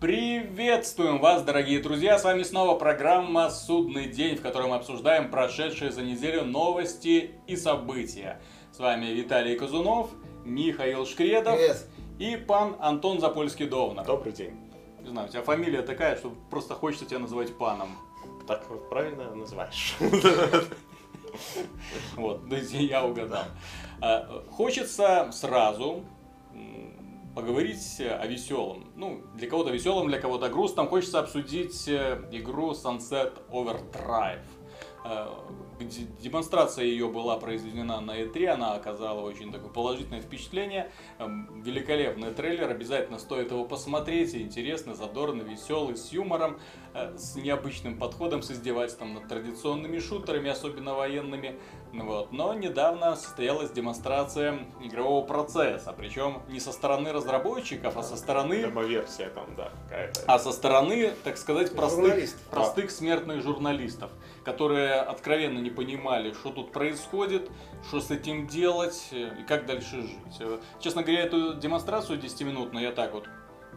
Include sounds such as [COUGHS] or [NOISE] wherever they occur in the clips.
Приветствуем вас, дорогие друзья! С вами снова программа «Судный день», в которой мы обсуждаем прошедшие за неделю новости и события. С вами Виталий Казунов, Михаил Шкредов Привет. и пан Антон Запольский-Довнер. Добрый день. Не знаю, у тебя фамилия такая, что просто хочется тебя называть паном. Так вот правильно называешь. Вот, я угадал. А, Хочется сразу поговорить о веселом. Ну, для кого-то веселом, для кого-то грустном. Хочется обсудить э, игру Sunset Overdrive. Э, Демонстрация ее была произведена на E3, она оказала очень такое положительное впечатление. Эм, Великолепный трейлер, обязательно стоит его посмотреть. Интересный, задорный, веселый, с юмором, э, с необычным подходом, с издевательством над традиционными шутерами, особенно военными. Вот. Но недавно состоялась демонстрация игрового процесса, причем не со стороны разработчиков, а со стороны Демо-версия там, да, какая-то. а со стороны, так сказать, простых, простых смертных журналистов, которые откровенно не понимали, что тут происходит, что с этим делать э, и как дальше жить. Э, Честно говоря, эту демонстрацию 10-минутную я так вот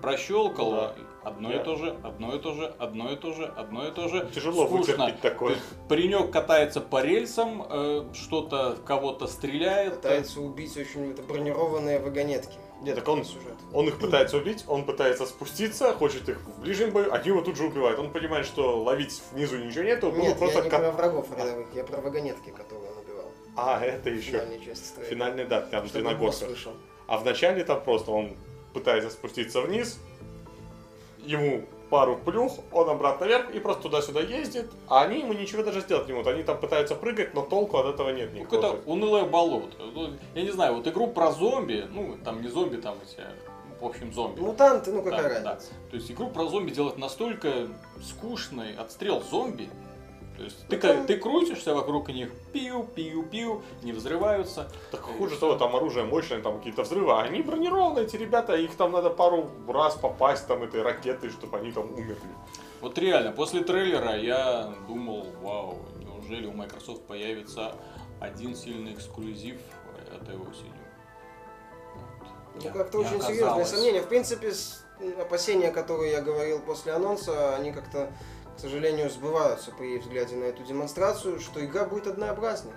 прощелкал, Да. одно и то же, одно и то же, одно и то же, одно и то же. Тяжело Скучно. вытерпеть такое. Паренек катается по рельсам, э, что-то в кого-то стреляет. Пытается убить очень это бронированные вагонетки. Где Так он- сюжет? Он их пытается убить, он пытается спуститься, хочет их в ближнем бою, они его тут же убивают. Он понимает, что ловить внизу ничего нету, было Нет, просто я не кат- про врагов рядовых, я про вагонетки, которые он убивал. А, это еще. финальной части строя. Финальный, да, там Чтобы. А в начале там просто он пытается спуститься вниз, ему пару плюх, он обратно вверх и просто туда-сюда ездит, а они ему ничего даже сделать не могут. Они там пытаются прыгать, но толку от этого нет Ну, никакого. какое-то унылое болото. Ну, Я не знаю, вот игру про зомби, ну, там не зомби, там эти, в общем, зомби. Мутанты, ну какая Да, разница? То есть игру про зомби делать настолько скучной, отстрел зомби. То есть ты, Ну, там- ты крутишься вокруг них, пиу, пиу, пиу, не взрываются. Так хуже того, там оружие мощное, там какие-то взрывы, а они бронированные, эти ребята, их там надо пару раз попасть там этой ракетой, чтобы они там умерли. Вот реально, после трейлера я думал, вау, неужели у Microsoft появится один сильный эксклюзив этой осенью? Вот. Ну как-то очень серьезные оказалось. сомнения. В принципе, опасения, которые я говорил после анонса, они как-то, сожалению, сбываются при взгляде на эту демонстрацию, что игра будет однообразной.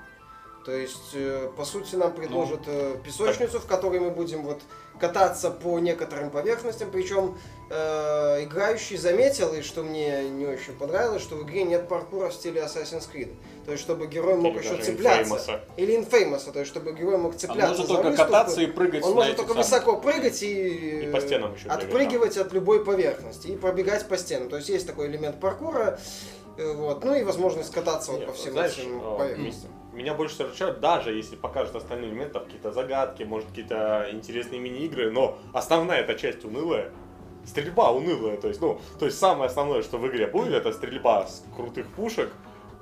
То есть, э, по сути, нам предложат э, песочницу, в которой мы будем вот кататься по некоторым поверхностям. Причем э, играющий заметил, и что мне не очень понравилось, что в игре нет паркура в стиле Assassin's Creed. То есть, чтобы герой мог Или еще цепляться. Infamous. Или Infamous, то есть, чтобы герой мог А цепляться можно за только выступы. кататься и прыгать Он может только самых- высоко прыгать и, И по стенам еще отпрыгивать от любой поверхности и пробегать по стенам. То есть есть такой элемент паркура, э, вот, ну и возможность кататься вот Нет, по всем знаешь, этим а, поверхностям. Меня больше всего даже если покажут остальные элементы, какие-то загадки, может какие-то интересные мини-игры, но основная эта часть унылая. Стрельба унылая, то есть, ну, то есть самое основное, что в игре будет, это стрельба с крутых пушек,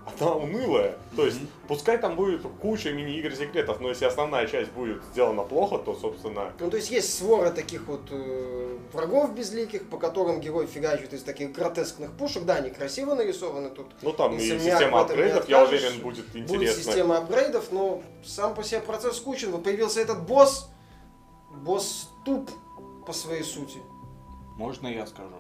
[LAUGHS] она унылая. То есть, пускай там будет куча мини-игр секретов, но если основная часть будет сделана плохо, то, собственно, Ну, то есть есть свора таких вот э, врагов безликих, по которым герой фигачит из таких гротескных пушек. Да, они красиво нарисованы тут. ну там и система апгрейдов, я уверен, будет Будет интересно. система апгрейдов, но сам по себе процесс скучен. Вот появился этот босс. Босс туп по своей сути. Можно я скажу?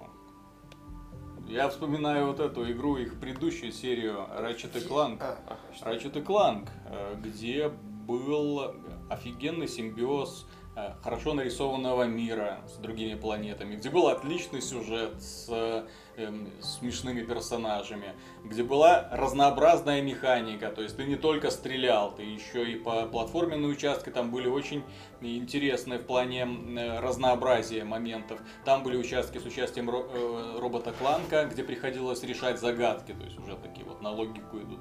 Я вспоминаю вот эту игру, их предыдущую серию Ratchet и Clank. А, Ratchet и Clank, э, где был офигенный симбиоз э, хорошо нарисованного мира с другими планетами, где был отличный сюжет с эм, смешными персонажами, где была разнообразная механика, то есть ты не только стрелял, ты еще и по платформенные участки там были очень интересные в плане э, разнообразия моментов. Там были участки с участием ро- э, робота Кланка, где приходилось решать загадки, то есть уже такие вот на логику идут.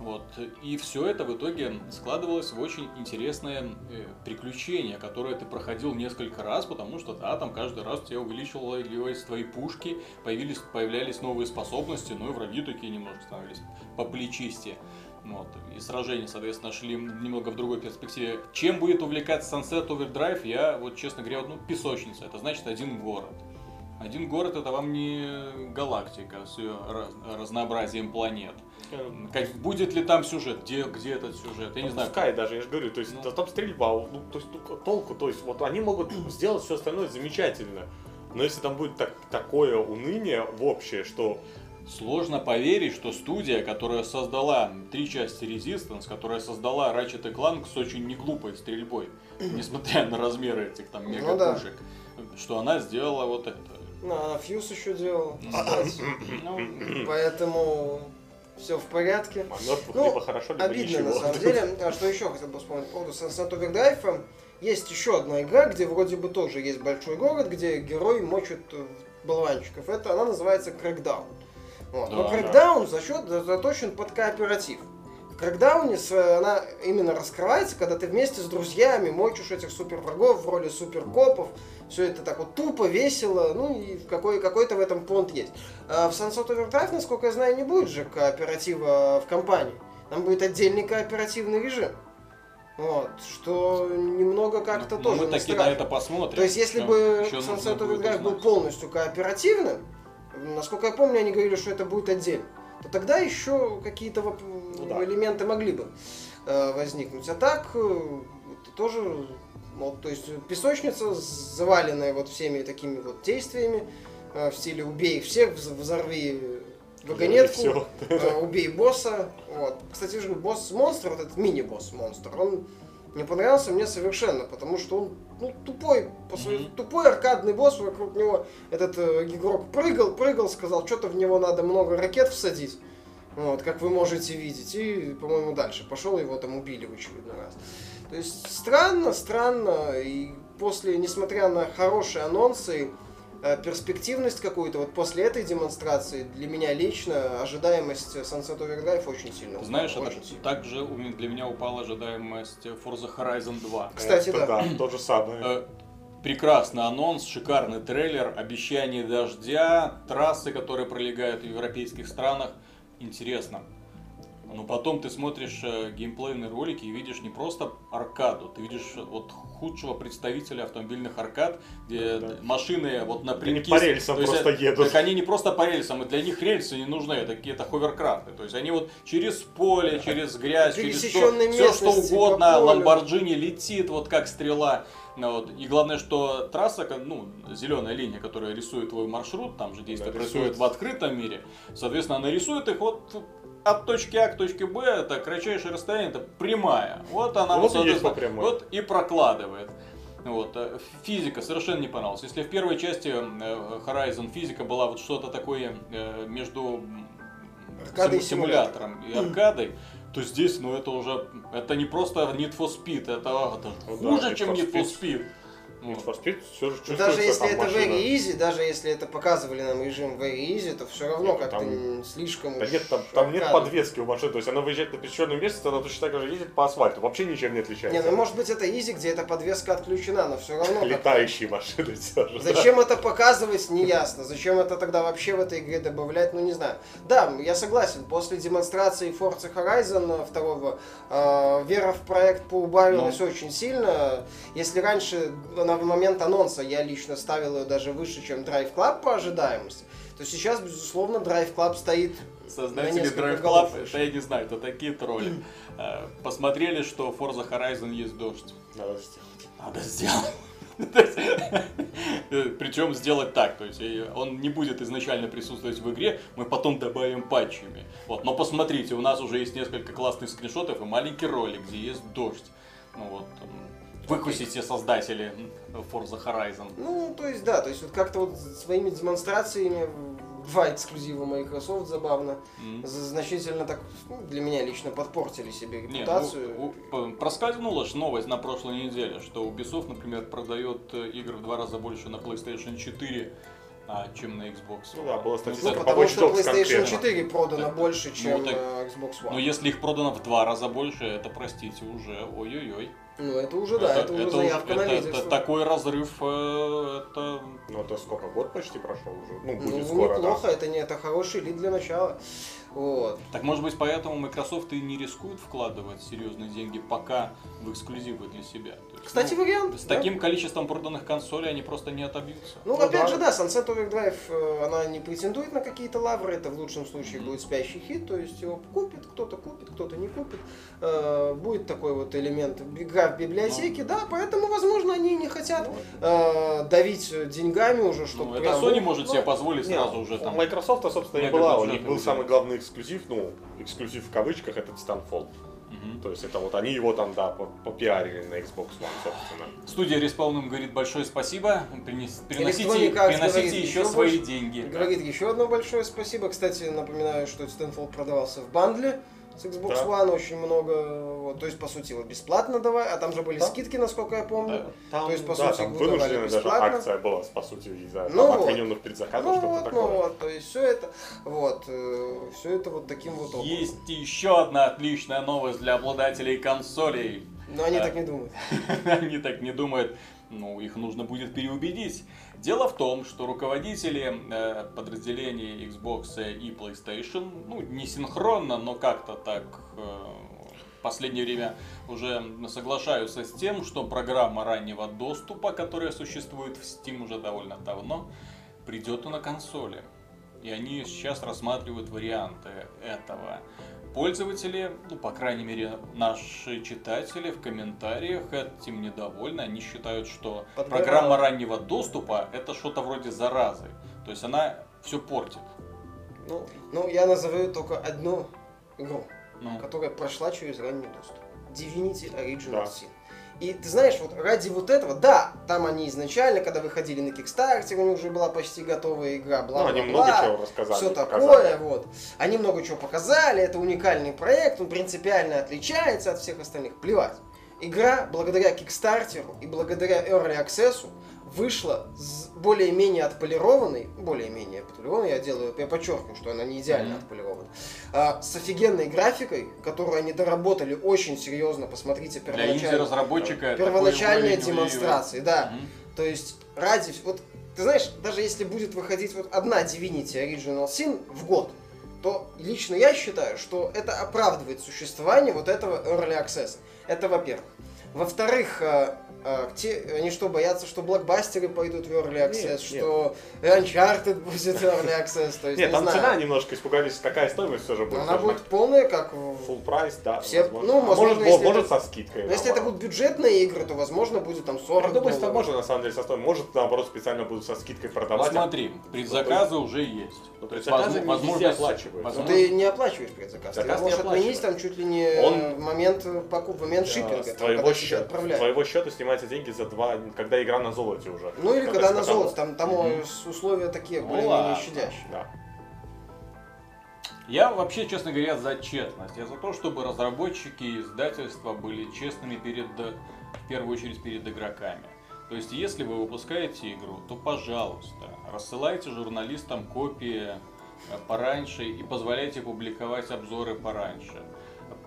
Вот. И все это в итоге складывалось в очень интересное э, приключение, которое ты проходил несколько раз, потому что да, там каждый раз у тебя увеличивались твои пушки, появились, появлялись новые способности, ну и враги такие немножко становились поплечистее. Вот. И сражения, соответственно, шли немного в другой перспективе. Чем будет увлекаться Sunset Overdrive, я, вот честно говоря, ну, песочница. Это значит один город. Один город это вам не галактика с ее раз- разнообразием планет. Как- будет ли там сюжет? Где, где этот сюжет? Я не знаю. Пускай даже, я же говорю, то есть Ну. да там стрельба, ну, то есть ну, толку, то есть вот они могут сделать все остальное замечательно. Но если там будет так, такое уныние в общее, что Сложно поверить, что студия, которая создала три части Resistance, которая создала Ratchet Clank с очень неглупой стрельбой, несмотря на размеры этих там Ну да. мега-пушек, что она сделала вот это. Ну, а Фьюз еще делал, Ну, кстати. Ну, Поэтому все в порядке. а мертвых Ну, либо хорошо, либо Обидно ничего. на самом деле. А что еще хотел бы вспомнить по поводу Sunset Overdrive? Есть еще одна игра, где вроде бы тоже есть большой город, где герой мочит э, болванчиков. Это она называется Crackdown. Вот. Но Да, да. Crackdown за счет заточен под кооператив. С- она именно раскрывается, когда ты вместе с друзьями мочишь этих супер врагов в роли суперкопов. Все это так вот тупо, весело, ну и какой, какой-то в этом понт есть. А в Sunset Overdrive, насколько я знаю, не будет же кооператива в компании. Там будет отдельный кооперативный режим. Вот, что немного как-то ну, тоже мы таки на это посмотрим. То есть, если бы Sunset Overdrive был полностью кооперативным, насколько я помню, они говорили, что это будет отдельно, то тогда еще какие-то Ну да. элементы могли бы э, возникнуть. А так, э, это тоже, вот, то есть, песочница, заваленная вот всеми такими вот действиями, э, в стиле убей всех, вз- взорви вагонетку, убей босса. Вот. Кстати, же босс-монстр, вот этот мини-босс-монстр, он не понравился мне совершенно, потому что он ну, тупой, по своей- Мгм. тупой аркадный босс, вокруг него этот э, игрок прыгал, прыгал, сказал, что-то в него надо много ракет всадить. Вот, как вы можете видеть, и, по-моему, дальше пошел, его там убили в очередной раз. То есть странно, странно, и после, несмотря на хорошие анонсы, перспективность какую-то, вот после этой демонстрации, для меня лично ожидаемость Sunset Overdrive очень сильно упала, знаешь, это очень сильно. также для меня упала ожидаемость Forza Horizon 2. Кстати, Это да. То же самое. Э, Прекрасный анонс, шикарный трейлер, обещание дождя, трассы, которые пролегают в европейских странах. Интересно. Но потом ты смотришь э, геймплейные ролики и видишь не просто аркаду, ты видишь э, вот худшего представителя автомобильных аркад, где Да. машины вот на Они прикис. по рельсам То есть, просто едут. Так они не просто по рельсам, и для них рельсы не нужны, это какие-то ховеркрафты. То есть они вот через поле, через грязь, через все, Пересеченной все что угодно. Ламборджини летит вот как стрела. Ну, вот. И главное, что трасса, ну, зеленая линия, которая рисует твой маршрут, там же действие Да, происходит рисует. в открытом мире. Соответственно, она рисует их вот от точки А к точке Б, это кратчайшее расстояние, это прямая. Вот она Вот вот, и есть по прямой. вот и прокладывает. Вот. э, Физика совершенно не понравилась. Если в первой части э, Horizon физика была вот что-то такое э, между Аркадой симулятором и аркадой, то здесь, ну это уже, это не просто Need for Speed, это, это Ну да, хуже, Need чем for Need for Speed. Need for Speed всё же Но чувствуется даже если это машина. very easy, даже если это показывали нам режим very easy, то все равно как-то там- слишком Да нет, там, там нет подвески у машины, то есть она выезжает на пересеченном месте, она точно так же ездит по асфальту, вообще ничем не отличается. Не, ну может быть это easy, где эта подвеска отключена, но все равно. Летающие машины все же. Зачем это показывать, неясно. Зачем это тогда вообще в этой игре добавлять, ну не знаю. Да, я согласен, после демонстрации Forza Horizon 2 э, вера в проект поубавилась Ну. очень сильно. Если раньше, на момент анонса, я лично ставил ее даже выше, чем Drive Club по ожидаемости, то сейчас, безусловно, Drive Club стоит на Создатели Drive Club, выше. это я не знаю, это такие тролли. Э, Посмотрели, что в Forza Horizon есть дождь. Надо сделать. Надо сделать. [LAUGHS] Э, Причем сделать так, то есть э, он не будет изначально присутствовать в игре, мы потом добавим патчами. Вот, но посмотрите, у нас уже есть несколько классных скриншотов и маленький ролик, где есть дождь. Ну вот, выкусите создатели Forza Horizon. Ну, то есть, да, то есть вот как-то вот своими демонстрациями два эксклюзива Microsoft забавно, з- значительно так, ну, для меня лично подпортили себе Не, репутацию. ну, у- п- проскользнула ж новость на прошлой неделе, что Ubisoft, например, продает э, игр в два раза больше на PlayStation 4, а, чем на Xbox. Ну да, была Ну, статистика по потому что PlayStation конкретно. 4 продано Так, больше, ну, чем так- э, Xbox One. Но если их продано в два раза больше, это, простите, уже ой-ой-ой. Ну, это уже, да, это, уже заявка на это- это лидерство. такой разрыв, э, это... Ну это сколько, год почти прошел уже? Ну, Ну, будет скоро, да. неплохо, это не это хороший лид для начала. Вот. Так может быть поэтому Microsoft и не рискует вкладывать серьезные деньги пока в эксклюзивы для себя. Кстати, ну, вариант. С да. таким количеством проданных консолей они просто не отобьются. Ну, Ну, опять да. же, да, Sunset Overdrive, э, она не претендует на какие-то лавры, это в лучшем случае Мгм. будет спящий хит, то есть его купит, кто-то купит, кто-то не купит. Э, Будет такой вот элемент, игра в библиотеке, да, поэтому, возможно, они не хотят э, давить деньгами уже, Ну, чтобы это прям, Sony ну, может ну, себе позволить Не, сразу уже там. У Microsoft, собственно, не была. У них был самый главный эксклюзив, ну, эксклюзив в кавычках, это Titanfall. То есть это вот они его там, да, по- попиарили на Xbox One, собственно. Студия Respawn им говорит большое спасибо. Принес- Приносите, приносите говорит еще еще свои больше. деньги. Говорит еще одно большое спасибо. Кстати, напоминаю, что Titanfall продавался в бандле с Xbox Да. One очень много. Вот, то есть, по сути, его бесплатно давай, а там же были Да. скидки, насколько я помню. Там, То есть, по да, сути, там вынужденная даже бесплатно. акция была, по сути, из-за Ну там, вот. отмененных предзаказов, Ну что-то вот, такое. ну вот, то есть все это, вот, все это вот таким вот образом. Есть еще одна отличная новость для обладателей консолей. Но они Да. так не думают. [LAUGHS] Они так не думают. Ну, их нужно будет переубедить. Дело в том, что руководители э, подразделений Xbox и PlayStation, ну, не синхронно, но как-то так э, в последнее время уже соглашаются с тем, что программа раннего доступа, которая существует в Steam уже довольно давно, придет и на консоли. И они сейчас рассматривают варианты этого. Пользователи, ну, по крайней мере, наши читатели в комментариях этим недовольны. Они считают, что Подгорало. программа раннего доступа это что-то вроде заразы. То есть она все портит. Ну, ну, я назову только одну игру, Ну, которая прошла через ранний доступ. Divinity Original Да. Sin. И ты знаешь, вот ради вот этого, да, там они изначально, когда выходили на Kickstarter, у них уже была почти готовая игра, бла Ну, бла они много чего рассказали. все показали. такое, вот. Они много чего показали, это уникальный проект, он принципиально отличается от всех остальных. Плевать. Игра, благодаря Кикстартеру и благодаря Early Access, вышла более-менее отполированной, более-менее отполированной, я делаю, я подчеркиваю, что она не идеально Мгм. отполирована, а, с офигенной графикой, которую они доработали очень серьезно, посмотрите Первоначальные уровень демонстрации, да. Мгм. То есть ради... Вот, ты знаешь, даже если будет выходить вот одна Divinity Original Sin в год, то лично я считаю, что это оправдывает существование вот этого Early Access. Это во-первых. Во-вторых, э, э, те, они что, боятся, что блокбастеры пойдут в Early Access, Нет, что Uncharted будет Early Access, то есть Нет, не там знаю. цена немножко испугались, какая стоимость все же будет. Она будет полная, как в... Full прайс, да, Все- возможно. ну, А возможно, может, если может это- со скидкой. Но если это будут бюджетные игры, то, возможно, будет там 40 Я думаю, что долларов. можно на самом деле со стоимостью. Может, наоборот, специально будут со скидкой Ну, продавать. смотри, предзаказы уже есть. Ну, предзаказы возможно-. Ну, возможно- ты не оплачиваешь предзаказ. Ты Заказ не можешь отменить там чуть ли не Он- в момент покупки, в момент Да, шиппинга, с твоего, когда тебе счета, с отправляют. твоего счета снимаются деньги за два, когда игра на золоте уже. Ну или когда есть на золото, там, там с- условия такие более-менее щадящие. Да. Я вообще, честно говоря, за честность. Я за то, чтобы разработчики и издательства были честными перед, в первую очередь, перед игроками. То есть, если вы выпускаете игру, то, пожалуйста, рассылайте журналистам копии э, пораньше и позволяйте публиковать обзоры пораньше.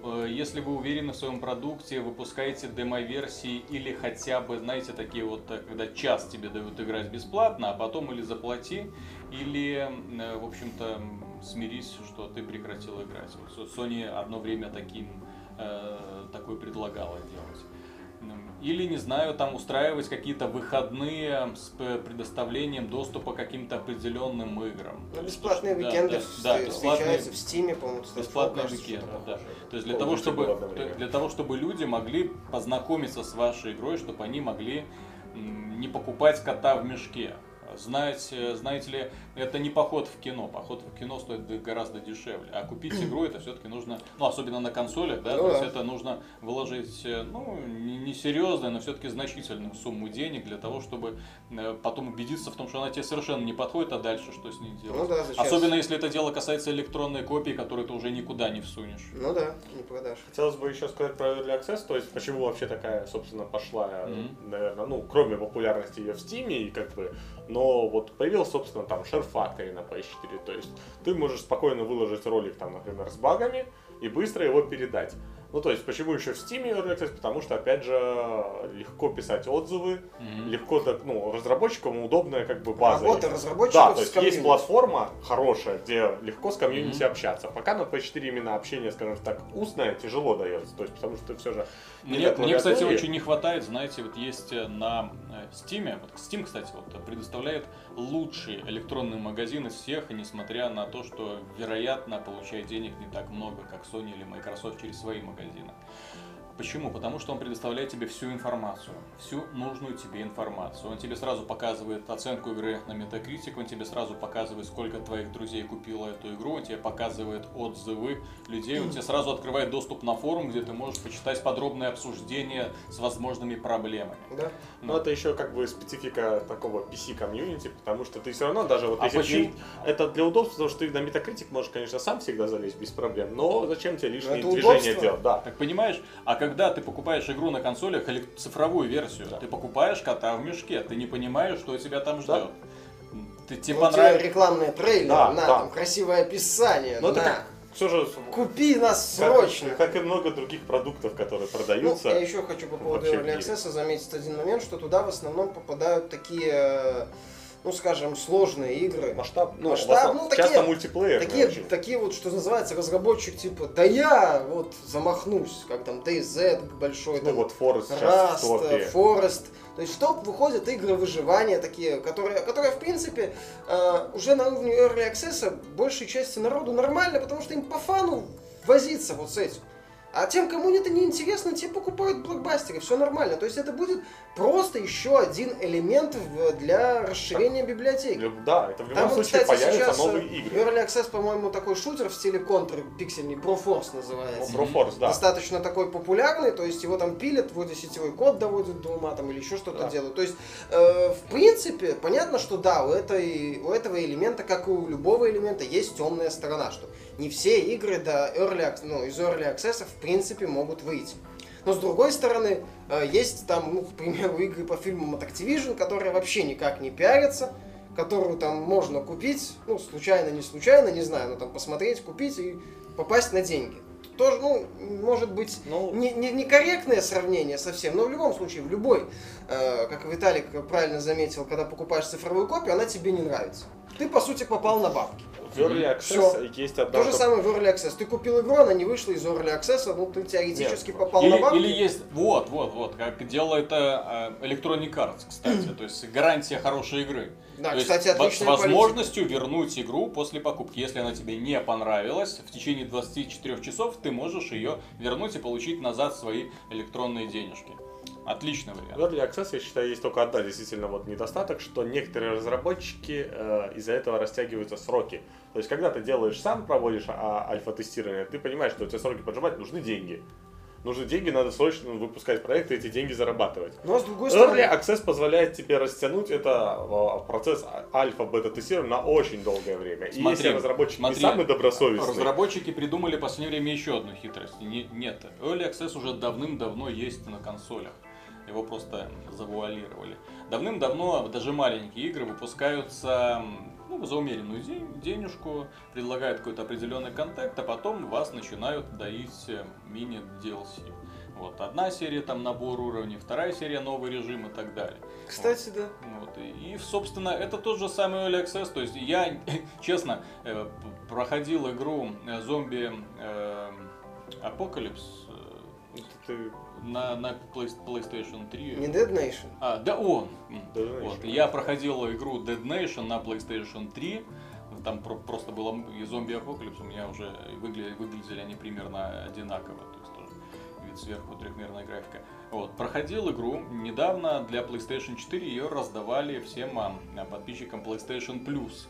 Э, Если вы уверены в своем продукте, выпускайте демо-версии или хотя бы, знаете, такие вот, э, когда час тебе дают играть бесплатно, а потом или заплати, или, э, в общем-то, смирись, что ты прекратил играть. Вот Sony одно время таким, такой предлагала делать. Или, не знаю, там устраивать какие-то выходные с предоставлением доступа к каким-то определенным играм. Ну, бесплатные Да, уикенды да, да, вст- бесплатные- встречаются в Стиме, по-моему, Бесплатные кажется, уикенды, что-то да. То есть для Ну, того, чтобы, для того, чтобы люди могли познакомиться с вашей игрой, чтобы они могли не покупать кота в мешке. Знать, э, знаете ли, это не поход в кино. Поход в кино стоит гораздо дешевле. А купить игру это все-таки нужно, ну, особенно на консолях, да, Ну то есть да. это нужно выложить, э, ну, не, серьезную, но все-таки значительную сумму денег для того, чтобы э, потом убедиться в том, что она тебе совершенно не подходит, а дальше что с ней делать. Ну да? Особенно если это дело касается электронной копии, которую ты уже никуда не всунешь. Ну да, не продашь. Хотелось бы еще сказать про Early Access, то есть почему вообще такая, собственно, пошла, Мгм. наверное, ну, кроме популярности ее в Steam, и как бы, но вот появился, собственно, там Share Factory на PS4, то есть ты можешь спокойно выложить ролик, там, например, с багами, и быстро его передать. Ну, то есть, почему еще в Steam Early Access? Потому что, опять же, легко писать отзывы, Мгм. легко, так, ну, разработчикам удобная как бы база. Работа есть. разработчиков Да, то есть есть платформа хорошая, где легко с комьюнити Мгм. общаться. Пока на PS4 именно общение, скажем так, устное, тяжело дается. То есть, потому что ты все же не Мне, мне, кстати, очень не хватает, знаете, вот есть э, на э, Steam, вот Steam, кстати, вот предоставляет лучший электронный магазин из всех, и несмотря на то, что, вероятно, получает денег не так много, как Sony или Microsoft через свои магазины. Почему? Потому что он предоставляет тебе всю информацию, всю нужную тебе информацию. Он тебе сразу показывает оценку игры на Metacritic, он тебе сразу показывает, сколько твоих друзей купило эту игру, он тебе показывает отзывы людей, он тебе сразу открывает доступ на форум, где ты можешь почитать подробное обсуждение с возможными проблемами. Да. Но это еще как бы специфика такого PC-комьюнити, потому что ты все равно даже вот А если почему? ты- это для удобства, потому что ты на Metacritic можешь, конечно, сам всегда залезть без проблем, но зачем тебе лишние это движения удобство. делать? Да. Так понимаешь, а когда ты покупаешь игру на консолях, или цифровую версию, Да. ты покупаешь кота в мешке, ты не понимаешь, что тебя там ждет. Ты, тебе тебе понравилось. рекламные трейлеры, Да, на, да. там красивое описание, Но это на. как все же Купи нас как, срочно. как и много других продуктов, которые Ну, продаются. я еще хочу по поводу Early. Access заметить один момент, что туда в основном попадают такие, э, ну скажем, сложные игры. Масштаб, ну, Масштаб, ну, такие- часто мультиплеер. Такие, такие вот, что называется, разработчик типа, да я вот замахнусь, как там DayZ большой, Ну там, вот в Rust. Forest. То есть в топ выходят игры выживания такие, которые, которые в принципе, э, уже на уровне Early Access большей части народу нормально, потому что им по фану возиться вот с этим. А тем, кому это не интересно, те покупают блокбастеры, все нормально. То есть это будет просто еще один элемент для расширения библиотеки. Да, это в любом Там, случае кстати, появятся сейчас новые э, игры. Early Access, по-моему, такой шутер в стиле контр пиксельный, Broforce Ну, называется Broforce, да. достаточно такой популярный, то есть его там пилят, вроде сетевой код доводят до ума там или еще что-то Да. делают. То есть, э, в принципе, понятно, что да, у, этой, у этого элемента, как и у любого элемента, есть темная сторона, что не все игры до early, ну, из Early Access в принципе могут выйти. Но с другой стороны, э, есть там, ну, к примеру, игры по фильмам от Activision, которые вообще никак не пиарятся, которую там можно купить, ну, случайно, не случайно, не знаю, но там посмотреть, купить и попасть на деньги. Тоже, ну, может быть, Ну, не, не- некорректное сравнение совсем, но в любом случае, в любой, э, как Виталик правильно заметил, когда покупаешь цифровую копию, она тебе не нравится. Ты, по сути, попал на бабки. в Early Всё. Access есть одна... То же самое в Early Access. Ты купил игру, она не вышла из Early Access, ну ты теоретически Нет. попал на Или, бабки. или есть, вот, вот, вот, как делает это э, Electronic Arts, кстати, [CLEARS THROAT] то есть гарантия хорошей игры. Да, То есть кстати, во- отличная С возможностью вернуть игру после покупки. Если она тебе не понравилась, в течение 24 часов ты можешь ее вернуть и получить назад свои электронные денежки. Отличный В вариант. Early Access, я считаю, есть только одна действительно вот недостаток, что некоторые разработчики э, из-за этого растягиваются сроки. То есть, когда ты делаешь сам, проводишь а, альфа-тестирование, ты понимаешь, что у тебя сроки поджимать, нужны деньги. Нужны деньги, надо срочно выпускать проекты, эти деньги зарабатывать. Но с другой Early стороны, Access позволяет тебе растянуть это э, процесс альфа-бета-тестирования на очень долгое время. И Смотри, если разработчик смотри, не самый добросовестный, Разработчики придумали в последнее время еще одну хитрость. Не- нет, Early Access уже давным-давно есть на консолях. Его просто завуалировали. Давным-давно даже маленькие игры выпускаются ну, за умеренную де- денежку, предлагают какой-то определенный контент, а потом вас начинают доить э, мини-DLC. Вот, одна серия там набор уровней, вторая серия новый режим и так далее. кстати, да. Вот, и, и, собственно, это тот же самый Early Access. То есть я, [LAUGHS] честно, э, проходил игру э, зомби э, э, это ты на, на Play- PlayStation 3. Не Dead Nation. А, да, он. М. Dead Nation. Вот, я проходил игру Dead Nation на PlayStation 3. Там про- просто было и зомби Apocalypse у меня уже выгля- выглядели они примерно одинаково. То есть тоже вид сверху трехмерная графика. Вот, проходил игру недавно для PlayStation 4, ее раздавали всем а, подписчикам PlayStation Plus.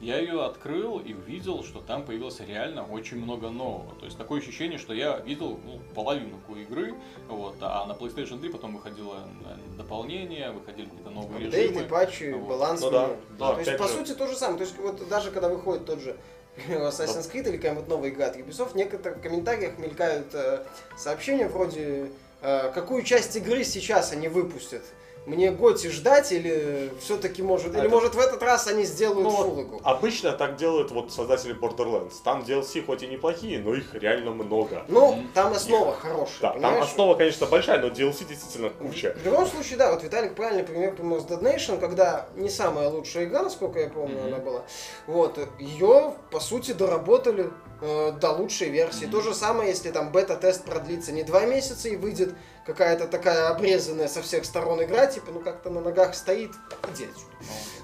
Я ее открыл и увидел, что там появилось реально очень много нового. То есть такое ощущение, что я видел ну, половину игры, вот, а на PlayStation 3 потом выходило э, дополнение, выходили какие-то новые Апдейты, режимы. патчи, Вот. баланс. Ну да, да, То есть, по же- сути, то же самое. То есть, вот даже когда выходит тот же [LAUGHS] Assassin's Creed или какая-нибудь новая игра от Ubisoft, в некоторых комментариях мелькают э, сообщения вроде э, какую часть игры сейчас они выпустят. Мне Готи ждать или все-таки может... Или Это- может в этот раз они сделают Ну, игру? Обычно так делают вот создатели Borderlands. Там DLC хоть и неплохие, но их реально много. Ну, там основа хорошая, Да, там понимаешь? основа, конечно, большая, но DLC действительно куча. В любом случае, да, вот Виталик правильный пример пример с Dead Nation, когда не самая лучшая игра, насколько я помню, Мгм. она была. Вот, ее, по сути, доработали э, до лучшей версии. То же самое, если там бета-тест продлится не два месяца и выйдет какая-то такая обрезанная со всех сторон игра, типа, ну как-то на ногах стоит, иди отсюда.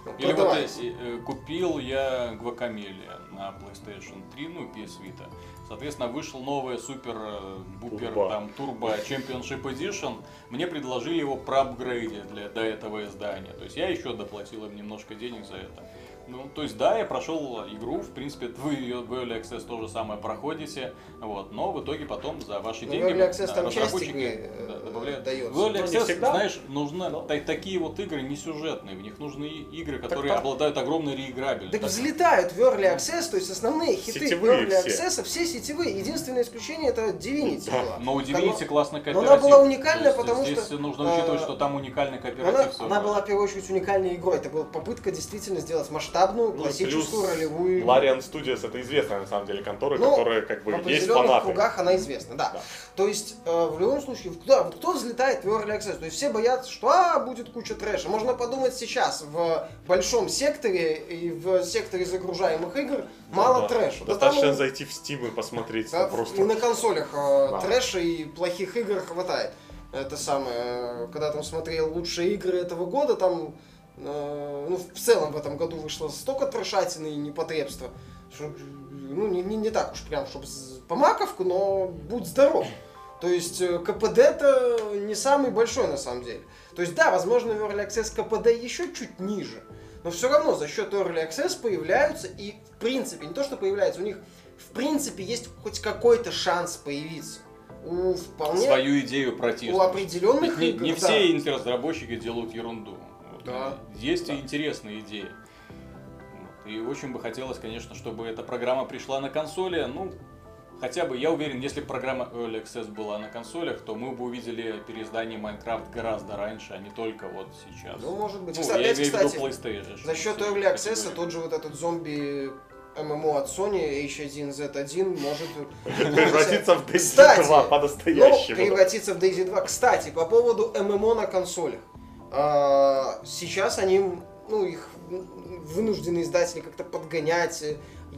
Ну, Или вот э, купил я Гвакамелия на PlayStation 3, ну, PS Vita. Соответственно, вышел новый супер э, бупер Турбо. там Turbo Championship Edition. Мне предложили его проапгрейдить для до этого издания. То есть я еще доплатил им немножко денег за это. Ну, то есть, да, я прошел игру, в принципе, вы ее в Early Access то же самое проходите, вот, но в итоге потом за ваши Ну, в деньги Early Access да, там разработчики, э, да, добавляют. дается. В Early Ну, Access, всегда. знаешь, нужны Но. та- такие вот игры не сюжетные, в них нужны игры, которые так. обладают огромной реиграбельностью. Так взлетают в Early Access, то есть основные хиты Сетевые Early все. Access, все сетевые. Единственное исключение это Divinity Да. была. Но у Divinity классный Но кооператив. она была уникальная, потому здесь что, нужно э, учитывать, что там уникальный Она, кооператив. она была в первую очередь уникальной игрой. Это была попытка действительно сделать масштабную, Ну, классическую плюс ролевую игру. Larian Studios это известная на самом деле контора, Ну, которая как бы в есть фанаты. кругах она известна, да. Да. То есть, э, в любом случае, да, вот кто взлетает в Early Access? То есть все боятся, что а, будет куча трэша. Можно подумать сейчас, в большом секторе и в секторе загружаемых игр мало Да. трэша. Да Достаточно там, зайти в Steam и посмотреть. да, просто. И на консолях э, Да. трэша и плохих игр хватает. Это самое, э, когда там смотрел лучшие игры этого года, там, ну, в целом в этом году вышло столько трэшатины и непотребства, что, ну, не, не, не так уж прям, чтобы по маковку, но будь здоров. То есть э, КПД-то не самый большой на самом деле. То есть, да, возможно, в Early Access КПД еще чуть ниже, но все равно за счет Early Access появляются и, в принципе, не то, что появляются, у них, в принципе, есть хоть какой-то шанс появиться. У вполне... Свою идею протестуют. у определенных Ведь игр, не, не да. все инди-разработчики делают ерунду. Да. Есть Да. и интересные идеи. Вот. И очень бы хотелось, конечно, чтобы эта программа пришла на консоли. Ну, хотя бы, я уверен, если бы программа Early Access была на консолях, то мы бы увидели переиздание Minecraft гораздо раньше, а не только вот сейчас. Ну, может быть. Ну, Кстати, я опять, имею в виду кстати, PlayStation. за счет Early Access тот же вот этот зомби ММО от Sony H1Z1 может Превратиться в Кстати, DayZ 2 Ну, по-настоящему. превратиться в DayZ 2. Кстати, по поводу ММО на консолях. А, Сейчас они, ну, их вынуждены издатели как-то подгонять,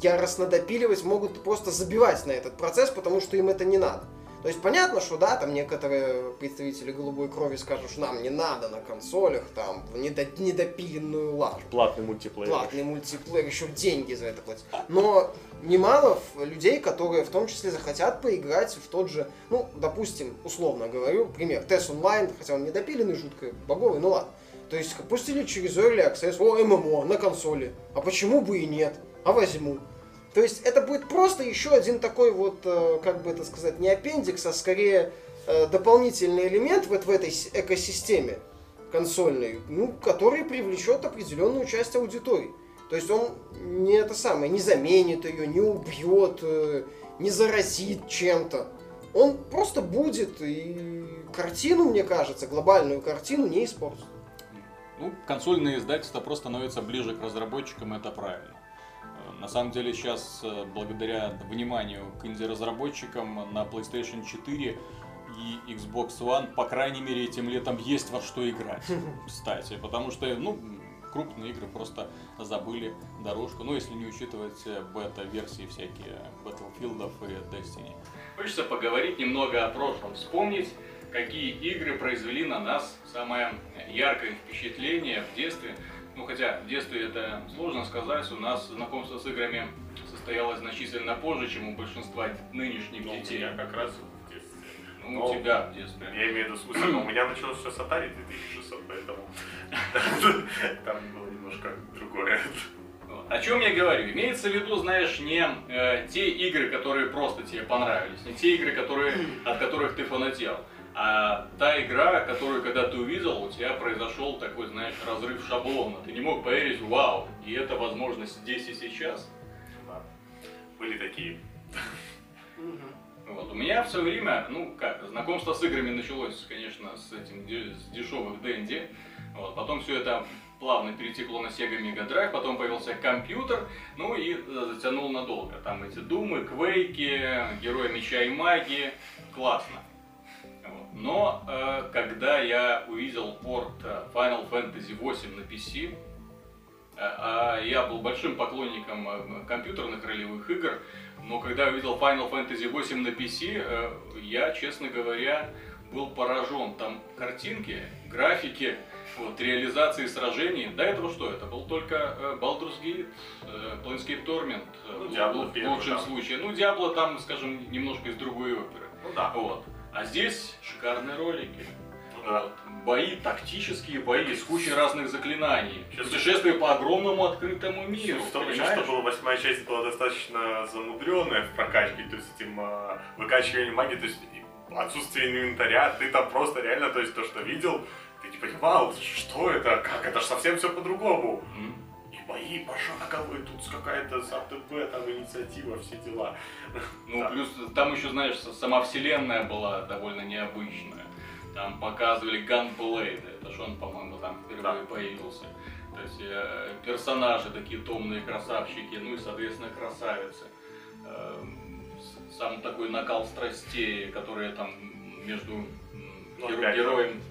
яростно допиливать, могут просто забивать на этот процесс, потому что им это не надо. То есть понятно, что да, там некоторые представители голубой крови скажут, что нам не надо на консолях, там, недо- недопиленную лажу Платный мультиплеер. платный мультиплеер, еще деньги за это платить. Но немало людей, которые в том числе захотят поиграть в тот же, ну, допустим, условно говорю, пример, TES Online, хотя он недопиленный, жутко боговый, ну ладно. То есть пустили через Early Access, о, ММО на консоли. А почему бы и нет? А возьму. То есть это будет просто еще один такой вот, э, как бы это сказать, не аппендикс, а скорее э, дополнительный элемент вот в этой экосистеме консольной, ну, который привлечет определенную часть аудитории. То есть он не это самое, не заменит ее, не убьет, э, не заразит чем-то. Он просто будет и картину, мне кажется, глобальную картину не испортит. Ну, консольные издательства просто становятся ближе к разработчикам, это правильно. На самом деле сейчас, э, благодаря вниманию к инди-разработчикам на PlayStation 4 и Xbox One, по крайней мере, этим летом есть во что играть, [LAUGHS] кстати. Потому что, ну, крупные игры просто забыли дорожку. Ну, если не учитывать э, бета-версии всякие Battlefield и Destiny. Хочется поговорить немного о прошлом, вспомнить, какие игры произвели на нас самое яркое впечатление в детстве. Ну, хотя в детстве это сложно сказать, у нас знакомство с играми состоялось значительно позже, чем у большинства нынешних Ну, детей. меня как раз в детстве. Ну, Но у тебя в детстве. Я имею в виду смысл, но у меня началось все с Atari 2600, поэтому [LAUGHS] там было немножко другое. Вот. О чем я говорю? Имеется в виду, знаешь, не э, те игры, которые просто тебе понравились, не те игры, которые, от которых ты фанател, а та игра, которую, когда ты увидел, у тебя произошел такой, знаешь, разрыв шаблона. Ты не мог поверить, вау, и это возможность здесь и сейчас. Да. Были такие. Вот. У меня в свое время, ну как, знакомство с играми началось, конечно, с этим с дешевых Дэнди. Вот. Потом все это плавно перетекло на Sega Mega Drive, потом появился компьютер, ну и э, затянул надолго. Там эти Думы, Квейки, Герои Меча и Магии, классно. Но э, когда я увидел порт э, Final Fantasy VIII на PC, а а я был большим поклонником э, компьютерных ролевых игр, но когда я увидел Final Fantasy VIII на PC, э, я, честно говоря, был поражен. Там картинки, графики, вот, реализации сражений. До этого что? Это был только э, Baldur's Gate, э, Planescape Torment, э, Ну, в- Diablo в, первый, лучшем да. случае. Ну, Диабло там, скажем, немножко из другой оперы. Ну да. Вот. А здесь шикарные ролики. Ну да. Вот. Бои, тактические бои с кучей разных заклинаний. Сейчас- Путешествие по огромному открытому миру. В том понимаешь? что восьмая часть была достаточно замудренная в прокачке, то есть этим а, выкачиванием магии, то есть отсутствие инвентаря, ты там просто реально, то есть то, что видел, ты не понимал, что это, как, это же совсем все по-другому. М. Бои пошаговые, тут какая-то АТБ, там инициатива, все дела. Ну, Да. плюс там еще, знаешь, сама вселенная была довольно необычная. Там показывали Ганблейда, это же он, по-моему, там впервые Да. появился. То есть э, персонажи такие томные красавчики, ну и, соответственно, красавицы. С- сам такой накал страстей, которые там между Ну, геро- героем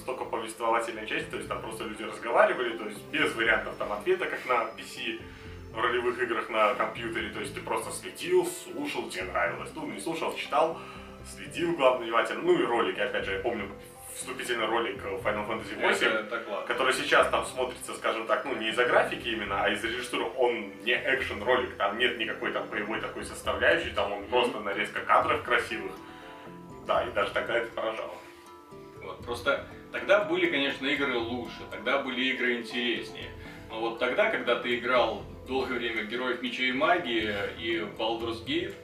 Столько повествовательной части, то есть там просто люди разговаривали, то есть без вариантов там ответа, как на PC в ролевых играх на компьютере, то есть ты просто следил, слушал, тебе нравилось, ну не слушал, читал, следил главным внимательно, ну и ролики, опять же, я помню вступительный ролик Final Fantasy это, 8, это классно. который сейчас там смотрится, скажем так, ну не из-за графики именно, а из-за режиссуры, он не экшен ролик, там нет никакой там боевой такой составляющей, там он просто нарезка кадров красивых, да, и даже тогда это поражало. Вот, просто тогда были, конечно, игры лучше, тогда были игры интереснее. Но вот тогда, когда ты играл долгое время в Героев Меча и Магии и Baldur's Gate,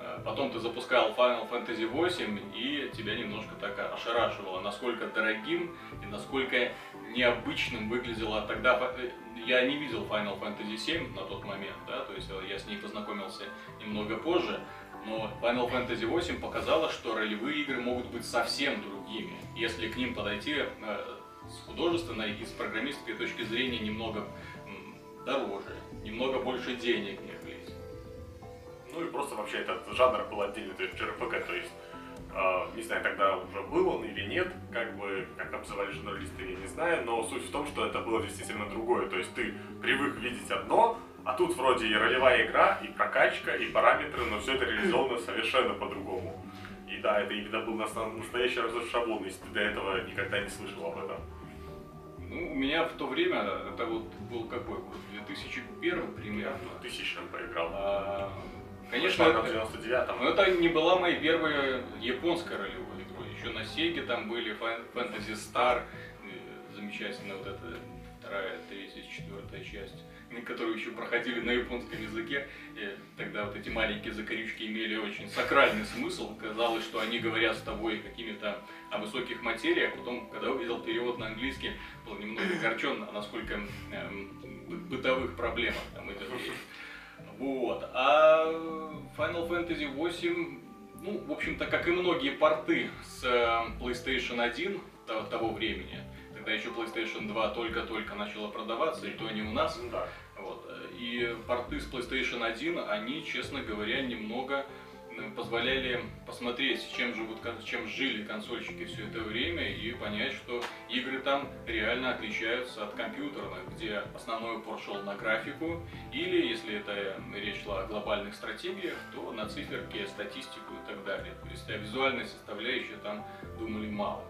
э, потом ты запускал Final Fantasy VIII, и тебя немножко так ошарашивало, насколько дорогим и насколько необычным выглядело тогда. э, Я не видел Final Fantasy VII на тот момент, да, то есть э, я с ней познакомился немного позже, но Final Fantasy VIII показала, что ролевые игры могут быть совсем другими, если к ним подойти э, с художественной и с программистской точки зрения немного м, дороже, немного больше денег них влезть. Ну и просто вообще этот жанр был отдельный, то есть JRPG, то есть э, не знаю, тогда уже был он или нет, как бы, как обзывали журналисты, я не знаю, но суть в том, что это было действительно другое, то есть ты привык видеть одно, а тут вроде и ролевая игра, и прокачка, и параметры, но все это реализовано совершенно по-другому. И да, это именно был настоящий разрыв шаблона, если ты до этого никогда не слышал об этом. Ну, у меня в то время, это вот был какой год, 2001 Я примерно. в 2000 поиграл. А, Конечно, это, 99-м. но это не была моя первая японская ролевая игра. Еще на Сеге там были Fan- Fantasy Star, замечательная вот эта вторая, третья, четвертая часть, м, которую еще проходили на японском языке. И тогда вот эти маленькие закорючки имели очень сакральный смысл. Казалось, что они говорят с тобой какими-то о высоких материях. Потом, когда увидел перевод на английский, был немного [LAUGHS] огорчен, насколько эм, бы- бытовых проблемах там идет [LAUGHS] речь. Вот. А Final Fantasy 8, ну, в общем-то, как и многие порты с э, PlayStation 1 то- того времени, тогда еще PlayStation 2 только-только начала продаваться, и то не у нас. Да. И порты с PlayStation 1, они, честно говоря, немного э, позволяли посмотреть, чем, живут, чем жили консольщики все это время и понять, что игры там реально отличаются от компьютерных, где основной упор шел на графику, или, если это э, речь шла о глобальных стратегиях, то на циферки, статистику и так далее. То есть о визуальной составляющей там думали мало.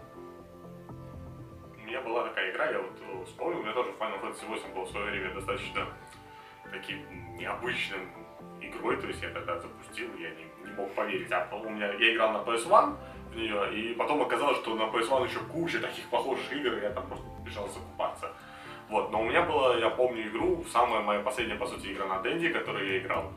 У меня была такая игра, я вот э, вспомнил, у меня тоже Final Fantasy 8 был в свое время достаточно таким необычным игрой, то есть я тогда запустил, я не, не мог поверить. А у меня, я играл на PS1 в нее, и потом оказалось, что на PS1 еще куча таких похожих игр, и я там просто бежал закупаться. Вот, но у меня была, я помню игру, самая моя последняя, по сути, игра на Денди, которую я играл.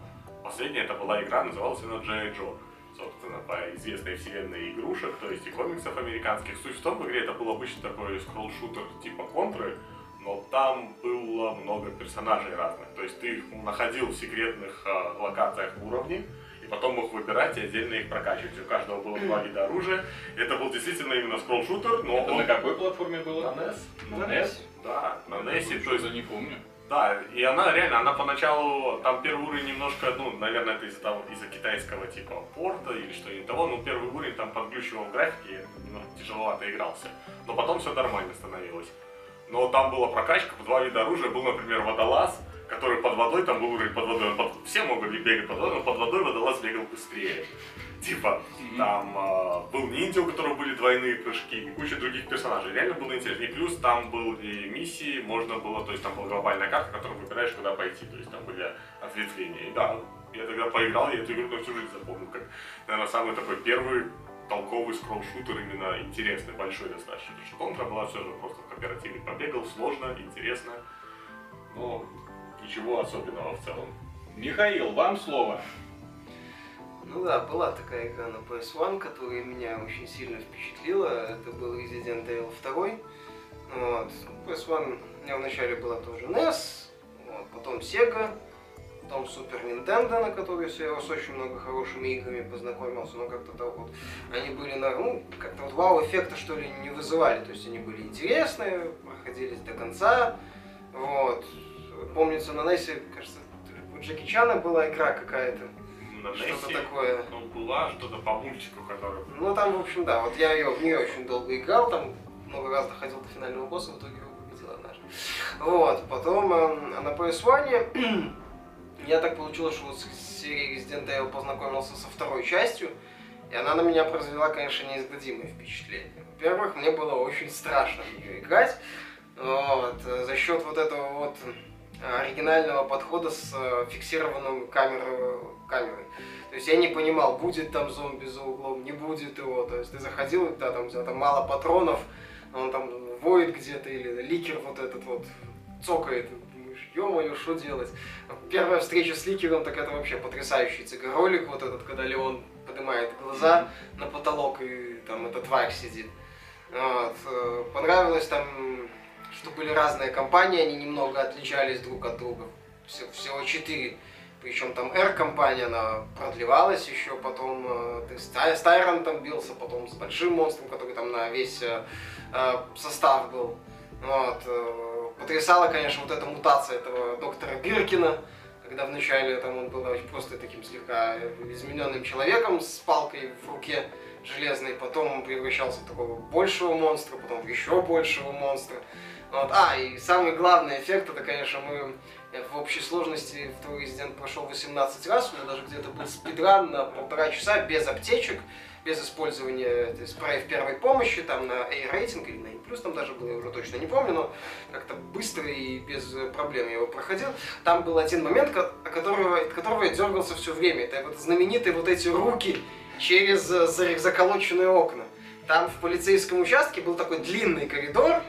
Последняя это была игра, называлась она Джей Джо. Собственно, по известной вселенной игрушек, то есть и комиксов американских. Суть в том, в игре это был обычно такой скролл-шутер типа контры, но там было много персонажей разных. То есть ты их находил в секретных э, локациях в уровне, и потом мог выбирать и отдельно их прокачивать. У каждого было два вида оружия. Это был действительно именно скролл-шутер, но Это он... на какой платформе было? На NES. На NES? Да, на NES, то есть не помню. да, и она реально, она поначалу, там первый уровень немножко, ну, наверное, это из-за того, из-за китайского типа порта или что-нибудь того, но первый уровень там подключивал в графике, ну, тяжеловато игрался. Но потом все нормально становилось. Но там была прокачка, два вида оружия, был, например, водолаз, который под водой, там был уровень под водой, под- все могут вроде бегать под водой, но под водой водолаз бегал быстрее. Типа, там э, был ниндзя, у которого были двойные прыжки, и куча других персонажей. Реально было интересно. И плюс там был и миссии, можно было, то есть там была глобальная карта, которую выбираешь, куда пойти. То есть там были ответвления. И да, я тогда поиграл, я эту игру на всю жизнь запомнил, как, наверное, самый такой первый толковый скролл-шутер именно интересный, большой достаточно. Потому что контра была все же просто в кооперативе побегал, сложно, интересно, но ничего особенного в целом. Михаил, вам слово. Ну да, была такая игра на PS1, которая меня очень сильно впечатлила. Это был Resident Evil 2. Вот. PS1 у меня вначале была тоже NES, вот, потом Sega, потом Super Nintendo, на которой я с очень много хорошими играми познакомился, но как-то так вот они были на, ну, как-то вот вау-эффекта что ли не вызывали, то есть они были интересные, проходились до конца, вот. Помнится, на NES, кажется, у Джеки Чана была игра какая-то, что-то такое. ну, была что-то по мультику, который... Ну там, в общем, да, вот я ее в нее очень долго играл, там много раз доходил до финального босса, в итоге его победил однажды. Вот, потом э, на PS1 я так получилось, что вот с серией Resident Evil познакомился со второй частью, и она на меня произвела, конечно, неизгладимое впечатление. Во-первых, мне было очень страшно в нее играть, вот, э, за счет вот этого вот оригинального подхода с э, фиксированным камерой, камерой. То есть я не понимал, будет там зомби за углом, не будет его. То есть ты заходил, да, там, там мало патронов, он там воет где-то, или ликер вот этот вот цокает. Ё-моё, что делать? Первая встреча с ликером, так это вообще потрясающий цыгаролик вот этот, когда Леон поднимает глаза на потолок, и там эта тварь сидит. Вот. э, Понравилось там, что были разные компании, они немного отличались друг от друга. Всего, четыре. Причем там R-компания, она продлевалась еще, потом э, ты с Тай- с Тайрон там бился, потом с большим монстром, который там на весь э, состав был. Вот. Потрясала, конечно, вот эта мутация этого доктора Биркина, когда вначале там он был просто таким слегка измененным человеком с палкой в руке железной, потом он превращался в такого большего монстра, потом в еще большего монстра. Вот. А, и самый главный эффект, это, конечно, мы в общей сложности второй Resident прошел 18 раз, у меня даже где-то был спидран на полтора часа без аптечек, без использования спреев первой помощи, там на A рейтинг или на A+, там даже было, я уже точно не помню, но как-то быстро и без проблем я его проходил. Там был один момент, ко- о которого, от которого я дергался все время. Это вот знаменитые вот эти руки через э, за- заколоченные окна. Там в полицейском участке был такой длинный коридор,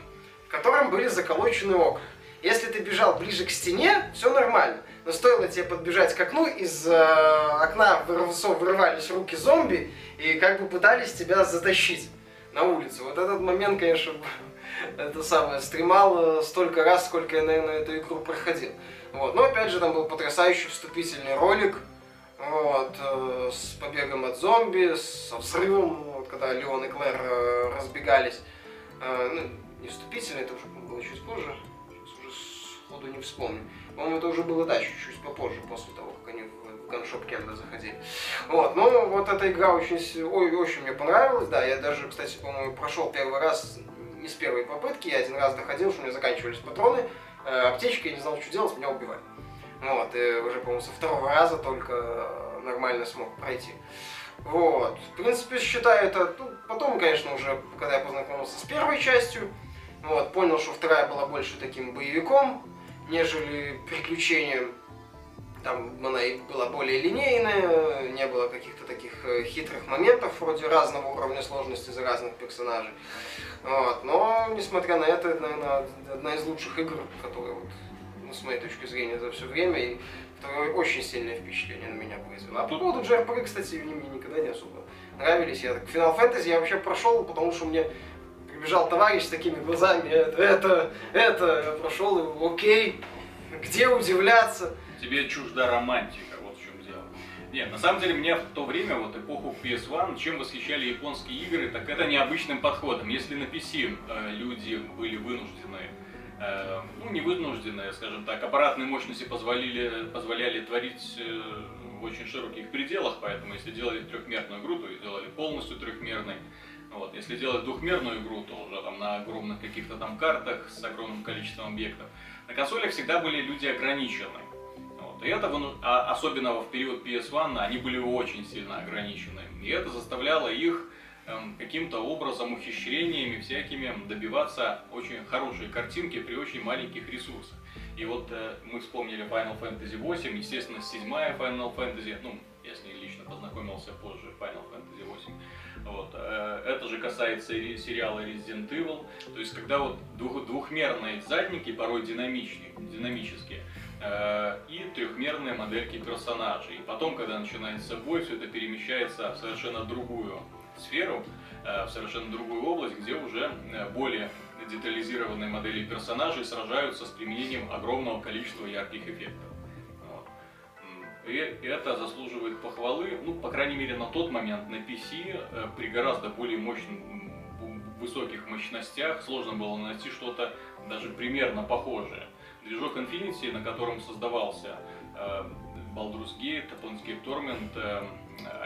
в котором были заколочены окна. Если ты бежал ближе к стене, все нормально. Но стоило тебе подбежать к окну, из э, окна вырывались руки зомби и как бы пытались тебя затащить на улицу. Вот этот момент, конечно, [LAUGHS] это самое, стремал э, столько раз, сколько я, наверное, эту игру проходил. Вот. Но опять же, там был потрясающий вступительный ролик, вот, э, с побегом от зомби, со взрывом, вот, когда Леон и Клэр э, разбегались. Э, ну, не вступительный, это уже было чуть позже. Сейчас уже сходу не вспомню. По-моему, это уже было, да, чуть-чуть попозже, после того, как они в, ганшоп Кенда заходили. Вот, ну, вот эта игра очень, ой, очень мне понравилась, да, я даже, кстати, по-моему, прошел первый раз не с первой попытки, я один раз доходил, что у меня заканчивались патроны, э, аптечка, я не знал, что делать, меня убивали. Вот, и уже, по-моему, со второго раза только э, нормально смог пройти. Вот, в принципе, считаю это, ну, потом, конечно, уже, когда я познакомился с первой частью, вот, понял, что вторая была больше таким боевиком, нежели приключением. Там она и была более линейная, не было каких-то таких э, хитрых моментов, вроде разного уровня сложности за разных персонажей. Вот. Но, несмотря на это, это, наверное, одна из лучших игр, которые, вот, ну, с моей точки зрения, за все время, и второе очень сильное впечатление на меня произвела. А по поводу JRPG, кстати, мне никогда не особо нравились. Я так Final Fantasy я вообще прошел, потому что мне прибежал товарищ с такими глазами, это, это, это, я прошел, и окей, где удивляться? Тебе чужда романтика, вот в чем дело. Нет, на самом деле меня в то время, вот эпоху PS1, чем восхищали японские игры, так это необычным подходом. Если на PC э, люди были вынуждены, э, ну не вынуждены, скажем так, аппаратные мощности позволяли, позволяли творить э, в очень широких пределах, поэтому если делали трехмерную игру, то и делали полностью трехмерной. Вот. Если делать двухмерную игру, то уже там на огромных каких-то там картах с огромным количеством объектов. На консолях всегда были люди ограничены. Вот. И это, а особенно в период PS1, они были очень сильно ограничены. И это заставляло их эм, каким-то образом, ухищрениями всякими добиваться очень хорошей картинки при очень маленьких ресурсах. И вот э, мы вспомнили Final Fantasy 8, естественно, седьмая Final Fantasy, ну, я с ней лично познакомился позже, Final Fantasy 8. Вот. э, Это же касается и сериала Resident Evil. То есть, когда вот двух- двухмерные задники, порой динамичные, динамические, э, и трехмерные модельки персонажей. И потом, когда начинается бой, все это перемещается в совершенно другую сферу, э, в совершенно другую область, где уже более детализированные модели персонажей сражаются с применением огромного количества ярких эффектов. И это заслуживает похвалы, ну, по крайней мере, на тот момент на PC э, при гораздо более мощных, высоких мощностях сложно было найти что-то даже примерно похожее. Движок Infinity, на котором создавался э, Baldur's Gate, Planescape Torment, э,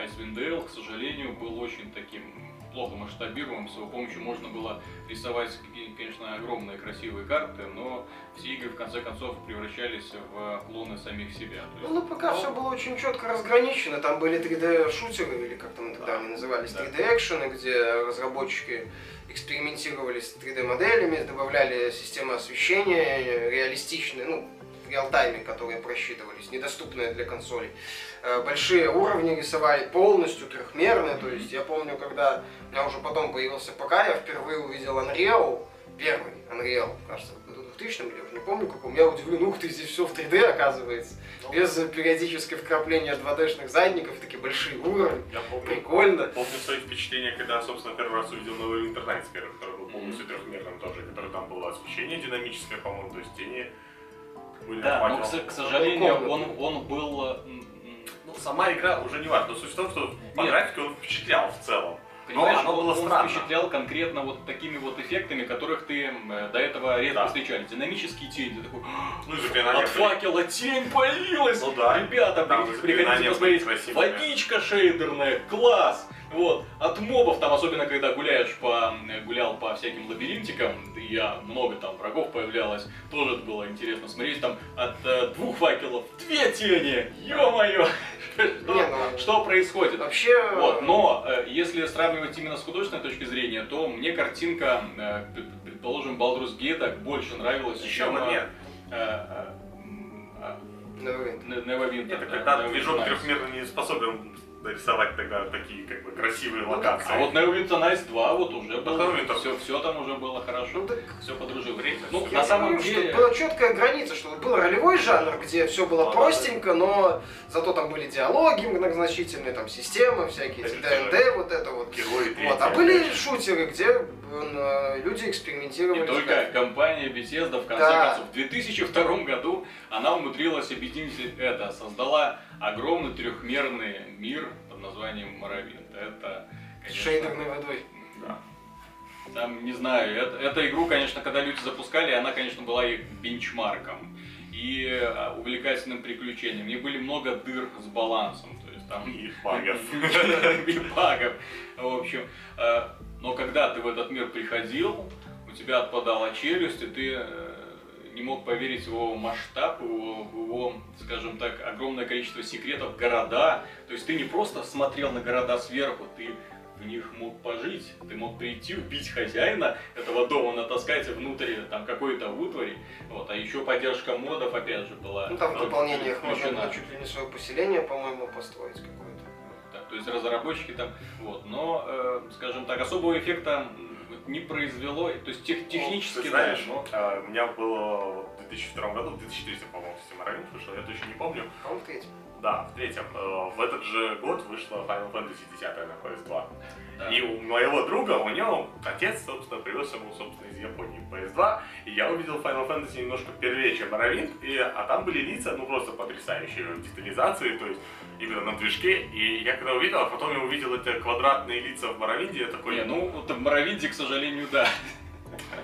Icewind Dale, к сожалению, был очень таким плохо масштабируемым. С его помощью можно было рисовать, конечно, огромные красивые карты, но все игры в конце концов превращались в клоны самих себя. То Ну, на ПК все было очень четко разграничено. Там были 3D-шутеры, или как там тогда Да. они назывались, Да. 3D-экшены, где разработчики экспериментировали с 3D-моделями, добавляли системы освещения реалистичные, ну, в реал-тайме, которые просчитывались, недоступные для консолей. Э, Большие уровни рисовали полностью трехмерные, то есть я помню, когда у меня уже потом появился ПК, я впервые увидел Unreal, первый Unreal, кажется, в году 2000 или я уже не помню каком, я удивлен, ух ты, здесь все в 3D оказывается, без периодического вкрапления 2D-шных задников, такие большие уровни, Я помню, прикольно. помню свои впечатления, когда, собственно, первый раз увидел новый интернет, который был полностью трехмерным тоже, который там было освещение динамическое, по-моему, то есть тени были Да, но, к, к сожалению, Прикольно. он, он был... Ну, сама игра уже не важна, но суть в том, что по Нет. графике он впечатлял в целом. Понимаешь, оно он, было он странно. впечатлял конкретно вот такими вот эффектами, которых ты э, до этого редко Да. встречали. Динамические тени, ты такой, Ну и заклинания от были. факела тень появилась! Ну да. Ребята, Там при- приходите были посмотреть, водичка шейдерная, класс! Вот, от мобов, там особенно когда гуляешь по, э, гулял по всяким лабиринтикам, и я много там врагов появлялось, тоже это было интересно смотреть, там от э, двух факелов две тени, ё-моё! [LAUGHS] Ну- что происходит? Вообще, Вот, но э, если сравнивать именно с художественной точки зрения, то мне картинка, э, пред- предположим, Baldur's Gate больше нравилась, Еще чем э, нет. э, э, э, Neverwinter. Neverwinter, Это да, когда движок Nights. трехмерный не способен нарисовать тогда такие как бы красивые локации. А вот Neverwinter Nights 2 вот уже было, Neverwinter. все, все там уже было хорошо, Ну, так все подружилось. Время, Ну, всё. на Я самом говорю, деле... что была четкая граница, что был ролевой жанр, где все было Ну, да, простенько, но зато там были диалоги многозначительные, там системы всякие, эти ДНД, вот это вот. Герои Вот. А были шутеры, где э, люди экспериментировали. Не с только компания Bethesda, в конце Да. концов, в 2002 году она умудрилась объединить это, создала огромный трехмерный мир под названием Моровинт. Это, С конечно, шейдерной водой. Да. Там, не знаю, это, эту игру, конечно, когда люди запускали, она, конечно, была их бенчмарком и э, увлекательным приключением. И были много дыр с балансом, то есть там И багов. [LAUGHS] и багов. В общем, э, но когда ты в этот мир приходил, у тебя отпадала челюсть, и ты э, не мог поверить в его масштаб, в его, в его, скажем так, огромное количество секретов, города. То есть ты не просто смотрел на города сверху, ты в них мог пожить, ты мог прийти, убить хозяина этого дома, натаскать внутрь там какой-то утвари. Вот, а еще поддержка модов, опять же, была. Ну там в дополнениях можно было чуть ли не свое поселение, по-моему, построить какое-то. Да, то есть разработчики там, вот, но, э, скажем так, особого эффекта не произвело, то есть тех, технически, Ну, Ты знаешь, да, но а, у меня было в 2002 году, в 2003, по-моему, Morrowind вышел, я точно не помню. По-моему, в третьем. Да, в третьем. Э, В этот же год вышла Final Fantasy 10 на PS2. да. И у моего друга, у него отец, собственно, привез ему, собственно, из Японии PS2, и я увидел Final Fantasy немножко первее, чем Morrowind, и, а там были лица, ну, просто потрясающие в детализации, то есть именно на движке, и я когда увидел, а потом я увидел эти квадратные лица в Morrowind, я такой, Не, ну, вот в Моровинде, к сожалению, да.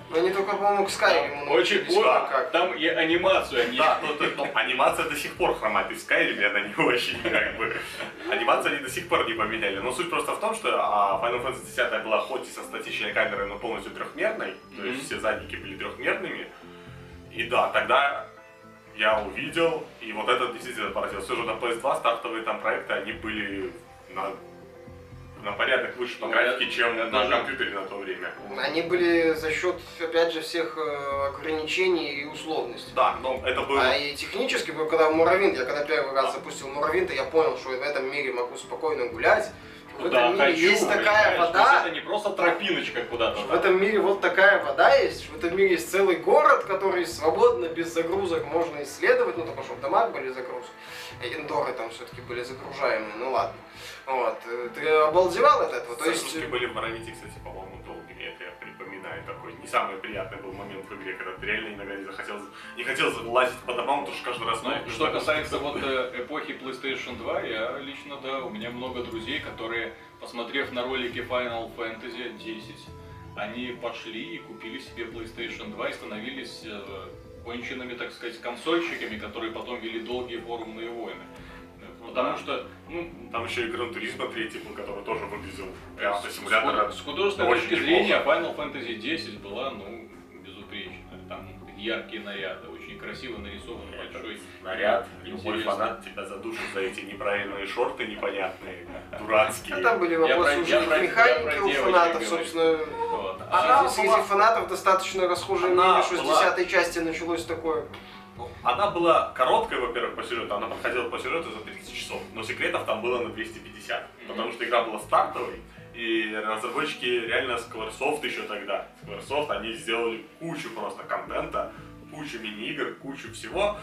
Но они только, по-моему, к Скайриму Очень, ой, как. там и анимацию они... Да, ну, то- ну, анимация до сих пор хромает, и в Skyrim она не очень, как бы. Анимацию они до сих пор не поменяли. Но суть просто в том, что а, Final Fantasy 10 была хоть и со статичной камерой, но полностью трехмерной, то есть все задники были трехмерными. И да, тогда я увидел, и вот это действительно поразило. Все же на PS2 стартовые там проекты, они были на, на порядок выше по Ну, графике, чем на даже- компьютере на то время. Они были за счет, опять же, всех э, ограничений и условностей. Да, но это было... А и технически, когда Муравинт, я когда первый раз запустил Муравинт, я понял, что в этом мире могу спокойно гулять. В Куда этом мире хочу, есть такая понимаешь? Вода, это не просто тропиночка куда-то. В этом мире вот такая вода есть, в этом мире есть целый город, который свободно, без загрузок можно исследовать, ну только что в домах были загрузки, индоры там все-таки были загружаемые, ну ладно. Вот. э, Ты обалдевал от этого? То есть... Загрузки были в Моровите, кстати, по-моему, долгими. Это я припоминаю такой. Не самый приятный был момент в игре, когда ты реально иногда не захотел, не хотел лазить по домам, потому что каждый раз... Ну, что касается вот э, эпохи PlayStation 2, я лично, да, у меня много друзей, которые, посмотрев на ролики Final Fantasy 10, они пошли и купили себе PlayStation 2 и становились э, конченными, так сказать, консольщиками, которые потом вели долгие форумные войны. Э, Потому да. что, ну, Там еще и Гран Туризма 3 был, который тоже выглядел прямо по симулятора. С, с художественной точки неплохо. зрения Final Fantasy 10 была, ну, безупречная. Там яркие наряды, очень красиво нарисован большой Наряд, любой интересный. фанат тебя задушит за эти неправильные шорты непонятные, дурацкие. А там были вопросы про- уже про- я механики у фанатов, собственно. Вот. Она Среди, была- фанатов достаточно расхожее мнение, что с была- десятой части началось такое. Ну, Она была короткая, во-первых, по сюжету, она подходила по сюжету за 30 часов, но секретов там было на 250, потому что игра была стартовой, и разработчики реально Squaresoft еще тогда, Squaresoft, они сделали кучу просто контента, кучу мини-игр, кучу всего,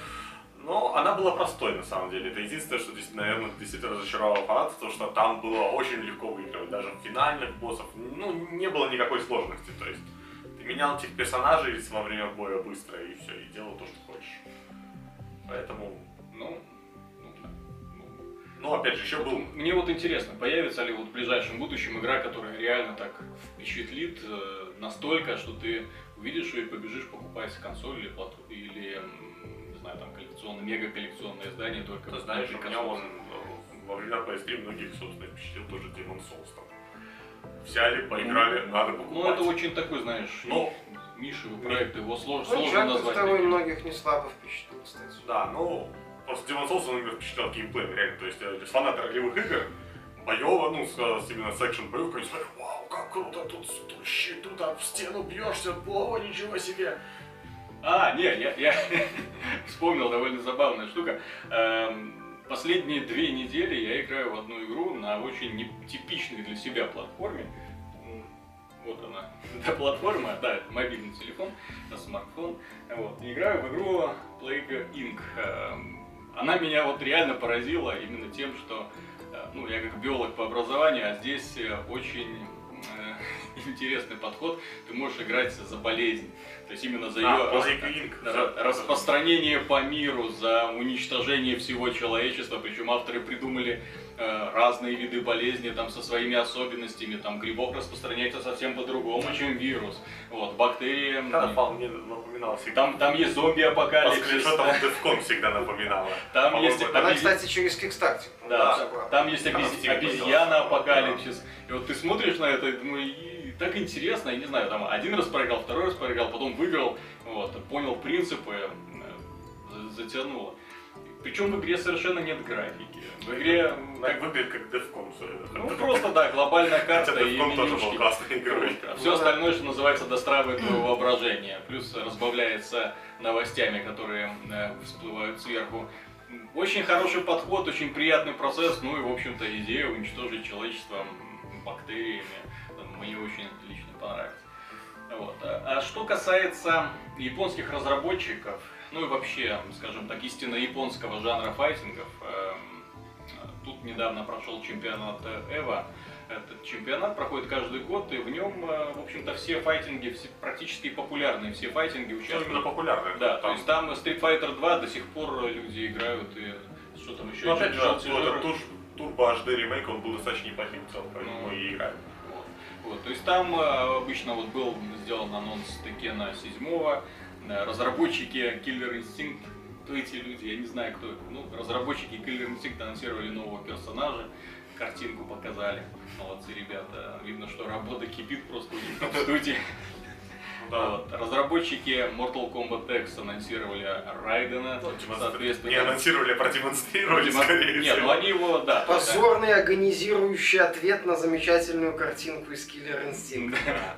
но она была простой на самом деле. Это единственное, что здесь, наверное, действительно разочаровало фанатов, то что там было очень легко выигрывать. Даже в финальных боссов, ну, не было никакой сложности. То есть ты менял этих персонажей во время боя быстро и все, и делал то, что. Поэтому, Ну, ну. Ну, ну, опять же, еще был Мне вот интересно, появится ли вот в ближайшем будущем игра, которая реально так впечатлит э, настолько, что ты увидишь ее и побежишь покупать консоль или плату, или, не знаю, там коллекционное, мега коллекционное издание только Ты знаешь, на у меня он э, во время PS3 многих, собственно, впечатлил тоже Demon Souls там. Взяли, поиграли, надо покупать. Ну, это очень такой, знаешь, Ну, нишевый проект, его слож- Ну, сложно назвать. второй многих не слабо впечатлил, кстати. Да, ну, просто Demon Souls, он меня впечатлял геймплеем, реально. То есть, э, для фанаты ролевых игр, боева, ну, с, с именно секшн боевых, они смотрят, вау, как круто, тут, тут щит, тут в стену бьешься, о, ничего себе. А, не, я, я [LAUGHS] вспомнил довольно забавная штука. Эм, Последние две недели я играю в одну игру на очень нетипичной для себя платформе. Вот она, [LAUGHS] эта платформа, да, это мобильный телефон, это смартфон. Вот. Играю в игру Plague Inc. Эм, Она меня вот реально поразила именно тем, что э, ну, я как биолог по образованию, а здесь э, очень э, [LAUGHS] интересный подход. Ты можешь играть за болезнь. То есть именно за ее А, Plague Inc. Ра- распространение по миру, за уничтожение всего человечества. Причем авторы придумали разные виды болезни там со своими особенностями. Там грибок распространяется совсем по-другому, чем вирус. Вот, бактерии. м, Когда вполне напоминала всегда. Там, там есть По зомби-апокалипсис. скриншотам Defcon всегда напоминала. Там есть Она, кстати, через Kickstarter. Да, там есть Она обез- в Steam обезьяна появилась. апокалипсис. И вот ты смотришь на это и думаешь, «И так интересно, я не знаю, там один раз проиграл, второй раз проиграл, потом выиграл, вот, понял принципы, э, за- затянуло. Причем в игре совершенно нет графики. В игре Так выглядит как это. ну просто да, глобальная Хотя карта и Defcon тоже был классной игрой. Все остальное, что называется, достраивает твое воображение. Плюс разбавляется новостями, которые э, всплывают сверху. Очень хороший подход, очень приятный процесс, ну и, в общем-то, идея уничтожить человечество бактериями. Мне очень лично понравилось. Вот. А а что касается японских разработчиков, ну и вообще, скажем так, истинно японского жанра файтингов, эм, тут недавно прошел чемпионат э, Эва. Этот чемпионат проходит каждый год, и в нем, э, в общем-то, все файтинги, все, практически популярные, все файтинги Что участвуют. именно популярное. Да, то Там- есть там Street Fighter 2 до сих пор люди играют, и что там еще? Ну, опять же, этот тур- Turbo HD ремейк, он был достаточно неплохим в целом, поэтому Ну. и играем. Вот. Вот, то есть там э, обычно вот был сделан анонс Текена 7 разработчики Killer Instinct, кто эти люди, я не знаю кто это. Ну, разработчики Killer Instinct анонсировали нового персонажа, картинку показали. Молодцы ребята. Видно, что работа кипит просто у них там в студии. Да. Вот. Разработчики Mortal Kombat X анонсировали Райдена, Ну, соответственно... Не анонсировали, а продемонстрировали, Демон- скорее Нет, всего. ну они его, да. Позорный агонизирующий ответ на замечательную картинку из Killer Instinct. Да.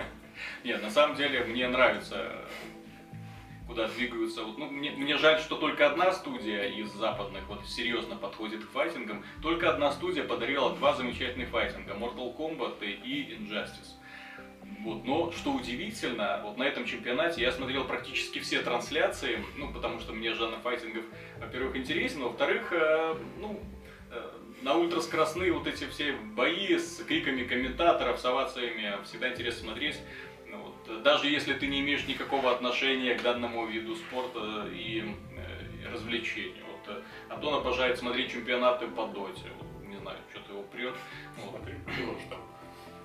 Нет, на самом деле мне нравится, куда двигаются. Вот, ну, мне, мне жаль, что только одна студия из западных вот серьезно подходит к файтингам. Только одна студия подарила два замечательных файтинга. Mortal Kombat и Injustice. Вот, но что удивительно, вот на этом чемпионате я смотрел практически все трансляции, ну, потому что мне жанр файтингов, во-первых, интересен, во-вторых, э, ну, э, на ультраскоростные вот эти все бои с криками комментаторов, с овациями всегда интересно смотреть. Ну, вот, даже если ты не имеешь никакого отношения к данному виду спорта и э, развлечению. Вот, э, Антон обожает смотреть чемпионаты по доте. Вот, не знаю, что-то его прет. Вот.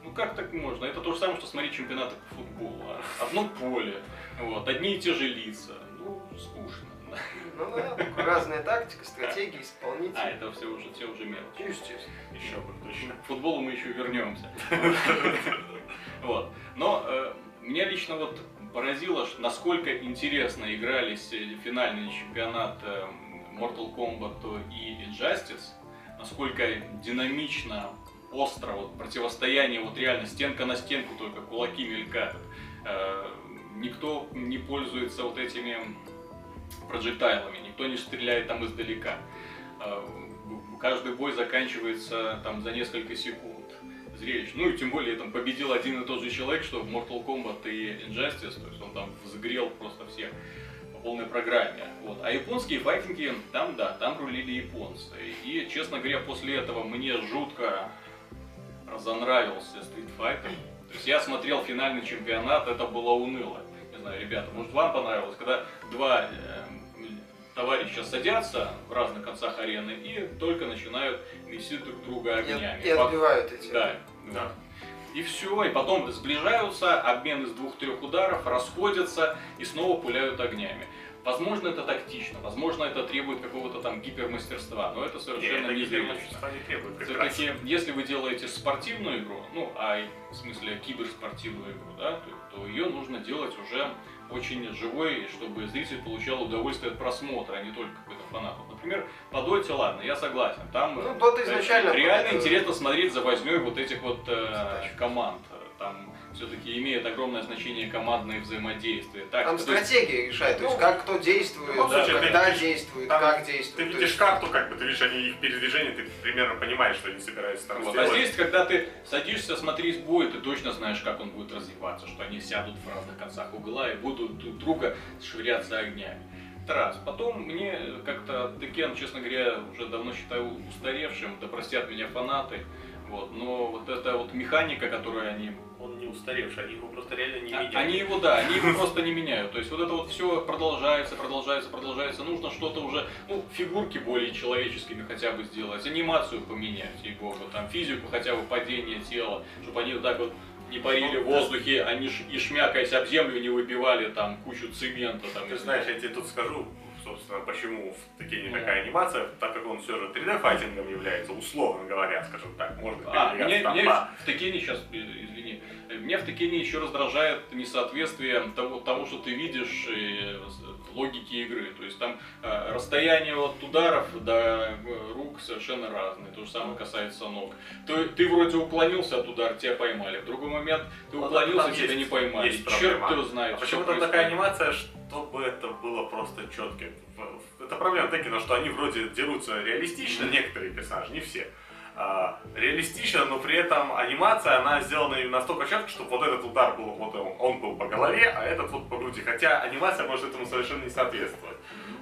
Ну как так можно? Это то же самое, что смотреть чемпионаты по футболу. а? Одно поле, вот, одни и те же лица. Ну, скучно. да. Ну да, только разная тактика, стратегия, А, исполнитель. это все уже, те уже мелочи. Естественно. Еще бы, точно. К футболу мы еще вернемся. [LAUGHS] Вот. Но э, меня лично вот поразило, насколько интересно игрались э, финальный чемпионат э, Mortal Kombat и Injustice, насколько динамично, остро вот, противостояние, вот реально стенка на стенку, только кулаки мелькают. Э, никто не пользуется вот этими проджектайлами, никто не стреляет там издалека. Э, каждый бой заканчивается там за несколько секунд. Зрелищ. Ну и тем более там победил один и тот же человек, что в Mortal Kombat и Injustice, то есть он там взгрел просто всех по полной программе. Вот. А японские файтинги, там да, там рулили японцы. И, честно говоря, после этого мне жутко разонравился Street Fighter. То есть я смотрел финальный чемпионат, это было уныло. Не знаю, ребята, может вам понравилось, когда два э, товарища садятся в разных концах арены и только начинают месить друг друга И, огнями. и отбивают эти. Да, Да. И все, и потом сближаются, обмен из двух-трех ударов, расходятся и снова пуляют огнями. Возможно, это тактично, возможно, это требует какого-то там гипермастерства, но это Нет, совершенно это не гипермастерства не требует. Все-таки, если вы делаете спортивную игру, ну, а в смысле киберспортивную игру, да, то, то ее нужно делать уже очень живой, чтобы зритель получал удовольствие от просмотра, а не только какой-то фанат. Вот, Например, по Доте, ладно, я согласен. Там Ну, э, изначально реально это- интересно смотреть за возней вот этих вот э, команд. Там все-таки имеет огромное значение командное взаимодействие. Так, Там то есть- стратегия решает, то есть Ну, как кто действует, в любом случае, ты когда видишь, действует, там как Ты действует. То видишь есть- карту, как бы, ты видишь они их передвижение, ты примерно понимаешь, что они собираются там Вот. А здесь, когда ты садишься смотреть бой, ты точно знаешь, как он будет развиваться, что они сядут в разных концах угла и будут друг друга швыряться огнями. Это раз. Потом мне как-то Текен, честно говоря, уже давно считаю устаревшим, да простят меня фанаты. Вот. Но вот эта вот механика, которую они Он не устаревший, они его просто реально не а- меняют. Они его, да, они его просто не меняют. То есть вот это вот все продолжается, продолжается, продолжается. Нужно что-то уже, ну, фигурки более человеческими хотя бы сделать, анимацию поменять, ей-богу, там, физику хотя бы падения тела, чтобы они вот так вот не парили в воздухе, они ш- и шмякаясь об землю не выбивали там кучу цемента. Там, Ты знаешь, я тебе тут скажу, собственно, почему в Текене Ну. такая анимация, так как он все же 3D-файтингом является, условно говоря, скажем так, можно А, мне, там в Текене сейчас, извини, меня в Текене еще раздражает несоответствие того, того что ты видишь э, с- логики игры. То есть там э, расстояние от ударов до э, рук совершенно разные. То же самое касается ног. Ты, ты вроде уклонился от удара, тебя поймали. В другой момент ты Вот уклонился, там тебя есть- не поймали. есть Черт его знает. А что почему там такая анимация, чтобы это было просто четким? Это проблема Текена, что они вроде дерутся реалистично, некоторые персонажи, не все. А, реалистично, но при этом анимация, она сделана настолько четко, чтобы вот этот удар был, вот он, он был по голове, а этот вот по груди. Хотя анимация может этому совершенно не соответствовать.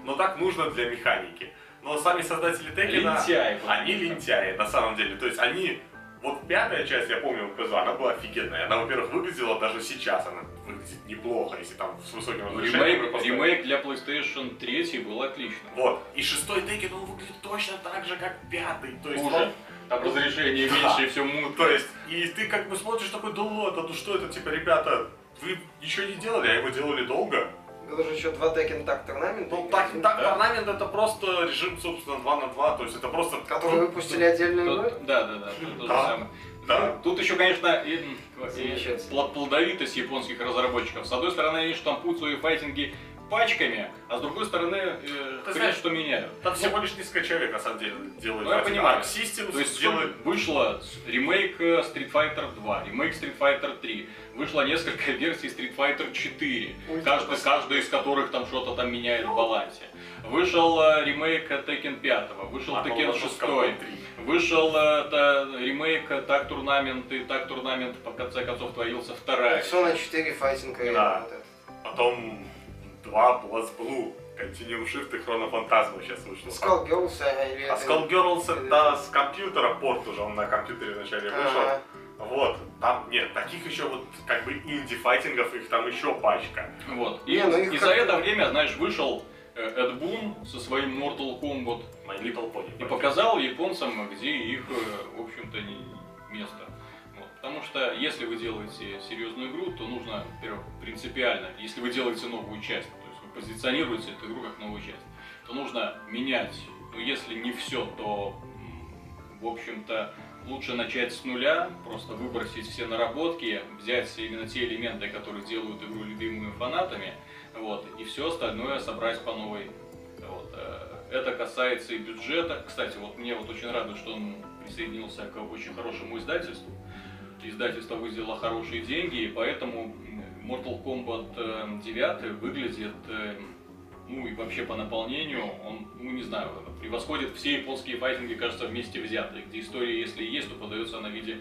Но так нужно для механики. Но сами создатели Текена, Лентяи, они что. лентяи, на самом деле. То есть они вот пятая часть, я помню, ПЗ, она была офигенная. Она, во-первых, выглядела даже сейчас, она выглядит неплохо, если там с высоким разрешением. Ремейк, ремейк для PlayStation 3 был отлично. Вот. И шестой Текен, он выглядит точно так же, как пятый. То есть, Хуже. он- Там разрешение Да. меньше и все мутно. то есть, и ты как бы смотришь такой, да ладно, ну что это, типа, ребята, вы ничего не делали, а его делали долго. Это же еще два Tekken так торнамента. Ну, так, так, орнамент это просто режим, собственно, 2 на 2, то есть это просто... Которые выпустили отдельную игру. да, да, да, тут то же Да. самое. Да. Тут еще, конечно, и, и плодовитость японских разработчиков. С одной стороны, они штампуют свои файтинги пачками, а с другой стороны, э, хрен знаешь, что меняют. Там всего лишь несколько человек, на самом деле, делают. Ну, я понимаю. А Systems То есть делает... вышло с- ремейк э, Street Fighter 2, ремейк Street Fighter 3, вышло несколько [LAUGHS] версий Street Fighter 4, Ой, каждый, просто. каждая из которых там что-то там меняет в балансе. Вышел э, ремейк Tekken 5, вышел Marvel Tekken vs. 6, Capcom 3. вышел э, та- ремейк э, Так Турнамент, и Так Турнамент, по конце концов, творился вторая. Persona 4 файтинг арена. Да. вот это. Потом 2 Blast Blue, Continuum Shift и Хронофантазма сейчас вышло. Skull Girls, а, или А это- Skull Girls это с компьютера порт уже, он на компьютере вначале вышел. Ага. Вот, там, нет, таких еще вот, как бы, инди-файтингов, их там еще пачка. Вот. И, Не, ну и как- за это время, знаешь, вышел э, Эд Бун со своим Mortal Kombat My Little Pony. и показал японцам, где их, э, в общем-то, место. Вот. Потому что если вы делаете серьезную игру, то нужно, во-первых, принципиально, если вы делаете новую часть, то есть вы позиционируете эту игру как новую часть, то нужно менять, ну если не все, то, в общем-то, лучше начать с нуля, просто выбросить все наработки, взять именно те элементы, которые делают игру любимыми фанатами, вот, и все остальное собрать по новой. Вот, э, это касается и бюджета. Кстати, вот мне вот очень радует, что он присоединился к очень хорошему издательству. Издательство выделило хорошие деньги, и поэтому Mortal Kombat э, 9 выглядит, э, ну и вообще по наполнению, он, ну не знаю, превосходит все японские файтинги, кажется, вместе взятые, где история, если и есть, то подается она в виде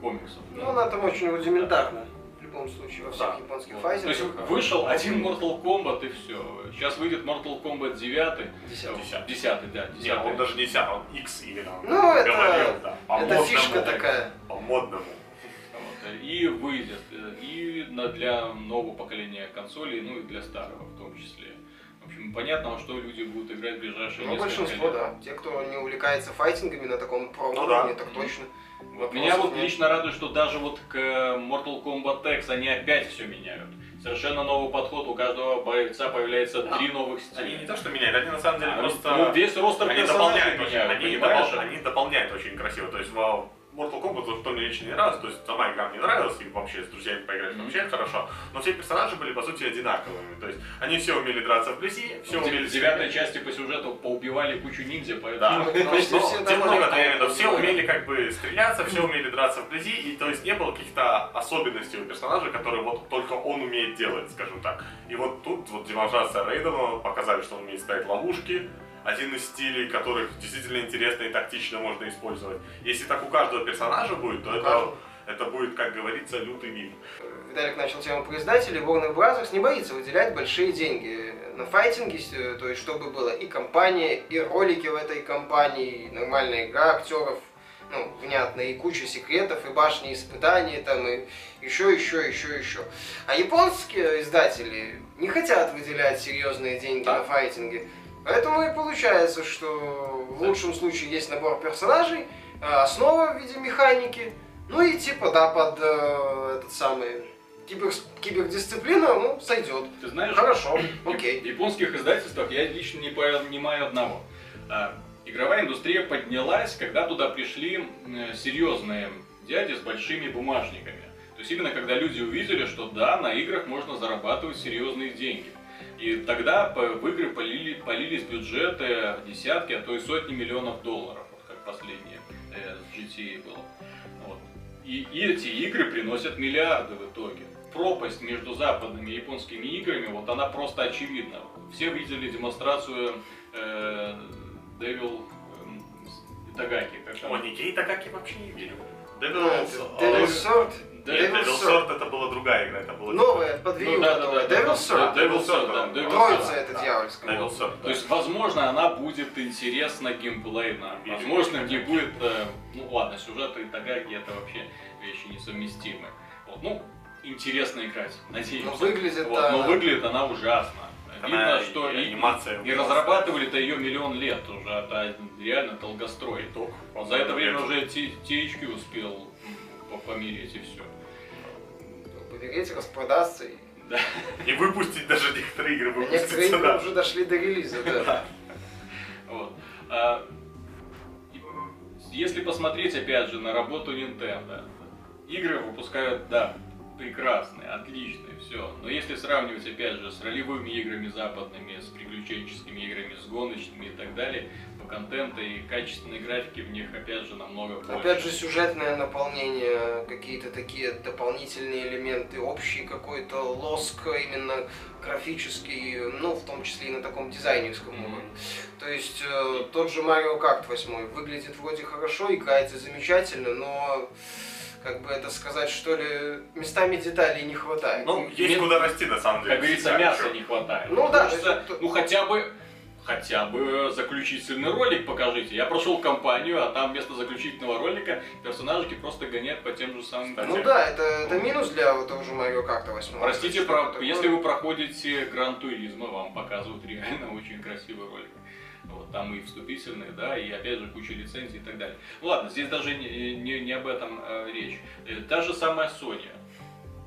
комиксов. Ну, она там очень рудиментарна. Любом случае, во всех Да. японских Вот. файтингах. То есть вышел один Mortal Kombat и все. Сейчас выйдет Mortal Kombat 9. Десятый. 10, да, 10. Нет, он даже не 10, он X именно. Ну, это- Говорил, да, по Это модному. фишка такая. По модному. Вот, И выйдет э, и на- для нового поколения консолей, ну и для старого в том числе. В общем, понятно, во что люди будут играть в ближайшие Ну, несколько большинство, лет. да. Те, кто не увлекается файтингами на таком про Ну уровне, да. так точно. Вот Меня вот нет. лично радует, что даже вот к Mortal Kombat X они опять все меняют. Совершенно новый подход, у каждого бойца появляется Да. три новых Они не стиля. то что меняют, они на самом деле Они- просто... ну, весь ростер Они дополняют, очень, меняют, они, понимаешь? допол- они дополняют очень красиво. То есть в Mortal Kombat, кто мне лично не нравится, то есть сама игра мне нравилась, и вообще с друзьями поиграть Мгм. вообще хорошо, но все персонажи были по сути одинаковыми. То есть они все умели драться вблизи, все В умели... дев- девятой части по сюжету поубивали кучу ниндзя, Да, поэтому... Ну, почти но все тем много, в виду, все умели как бы стреляться, все умели драться вблизи, и то есть не было каких-то особенностей у персонажа, которые вот только он умеет делать, скажем так. И вот тут вот демонстрация Рейдена показали, что он умеет ставить ловушки, один из стилей, которых действительно интересно и тактично можно использовать. Если так у каждого персонажа будет, то У это, каждого. это будет, как говорится, лютый вид. Виталик начал тему про издателей. Warner Bros. не боится выделять большие деньги на файтинги, э, то есть чтобы было и компания, и ролики в этой компании, и нормальная игра актеров, ну, внятно, и куча секретов, и башни испытаний, там, и еще, еще, еще, еще. А японские издатели не хотят выделять серьезные деньги Да. на файтинги. Поэтому и получается, что в лучшем случае есть набор персонажей, э, основа в виде механики, ну и типа, да, под э, этот самый кибер, кибердисциплина, ну, сойдет. Ты знаешь, Хорошо, В [COUGHS] окей. японских издательствах я лично не понимаю одного. А, Игровая индустрия поднялась, когда туда пришли серьезные дяди с большими бумажниками. То есть именно когда люди увидели, что да, на играх можно зарабатывать серьезные деньги. И тогда в игры полили, полились бюджеты в десятки, а то и сотни миллионов долларов, вот как последнее э, с GTA было. Вот. И, и эти игры приносят миллиарды в итоге. Пропасть между западными и японскими играми, вот она просто очевидна. Все видели демонстрацию э, Devil с- Итагаки. О, Никей Такаки вообще не верю. Ну, Devil's это Devil's Sword, Devil's Sword. Это была другая игра, это была... новая, под Wii U Ну да, да, готовая. да, да, Devil's да, Sword. Devil's Sword, Троица это дьявольская. Devil's Sword, То есть, возможно, она будет интересна геймплейно. Возможно, не будет... э, ну ладно, сюжет и Итагаки это вообще вещи несовместимые. Вот, ну, интересно играть, надеюсь. Но выглядит Вот, но она- выглядит она ужасно. Она Видно, что и и, анимация не ужасная. разрабатывали-то ее миллион лет уже, это реально долгострой. Итог. За это время уже THQ успел м, по- помереть и все. Поберете, распродастся. и- Да. И выпустить даже некоторые игры А Некоторые игры да. уже дошли до релиза, да. Вот. А, если посмотреть, опять же, на работу Nintendo, игры выпускают, да, прекрасные, отличные, все. Но если сравнивать, опять же, с ролевыми играми западными, с приключенческими играми, с гоночными и так далее, по контенту и качественной графики в них, опять же, намного больше. Опять же, сюжетное наполнение, какие-то такие дополнительные элементы, общий какой-то лоск именно графический, ну, в том числе и на таком дизайнерском Мгм. уровне. То есть, э, тот же Mario Kart 8 выглядит вроде хорошо, играется замечательно, но, как бы это сказать, что ли, местами деталей не хватает. Ну, есть Нет. куда расти, на самом деле. Как говорится, мяса не хватает. Ну да, Хочется, это- ну хотя бы хотя бы заключительный ролик покажите. Я прошел кампанию, а там вместо заключительного ролика персонажики просто гоняют по тем же самым. Кстати, Ну да, это, это минус для вот того же Mario Kart 8. Простите, про- такое. если вы проходите Гран Туризма, вам показывают реально очень красивый ролик. Вот, там и вступительные, да, и опять же куча лицензий и так далее. Ну ладно, здесь даже не, не, не об этом э, речь. Э, Та же самая Sony.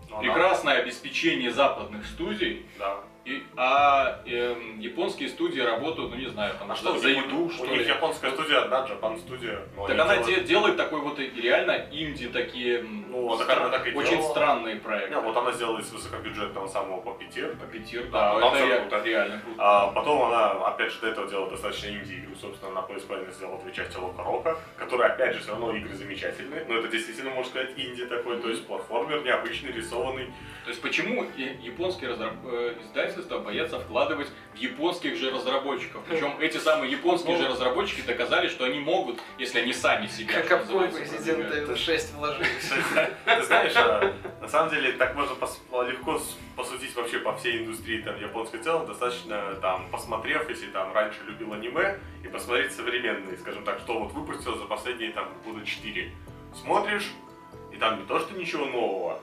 Ну, она- Прекрасное обеспечение западных студий, Да. И, а эм, японские студии работают, ну не знаю, там А что, за у еду, них, что у них ли. японская студия одна, Japan студия. но Так она делают- де- делает такой вот реально инди такие Ну, так стра- так и очень делала. странные проекты. Не, вот она сделала из высокобюджетного самого Puppeteer. Папетир, Да, да, там это ре- круто. реально круто. А потом она, опять же, до этого делала достаточно инди-игру, собственно, на PSP сделала две части Лока Рока, которые, опять же, все равно игры замечательные, но это действительно, можно сказать, инди такой, то есть платформер необычный, рисованный. То есть почему я- японские разраб- э, издательства боятся вкладывать в японских же разработчиков? Причем эти самые японские же разработчики доказали, что они могут, если они сами себя, Как продвигают. Evil 6 вложились. Ты знаешь, а, на самом деле, так можно легко посудить вообще по всей индустрии там, японской в целом, достаточно там, посмотрев, если там раньше любил аниме, и посмотреть современные, скажем так, что вот выпустил за последние там года 4. Смотришь, и там не то, что ничего нового,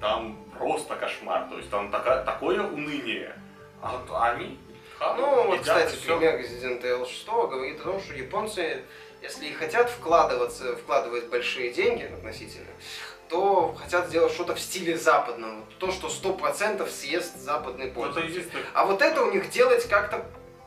там просто кошмар, то есть там така- такое уныние. А вот они Ну, вот, кстати, и всё. пример Resident Evil 6 говорит о том, что японцы, если и хотят вкладываться, вкладывать большие деньги относительно, то хотят сделать что-то в стиле западного. То, что 100% съест западный Ну, это пользователь. единственное. А вот это у них делать как-то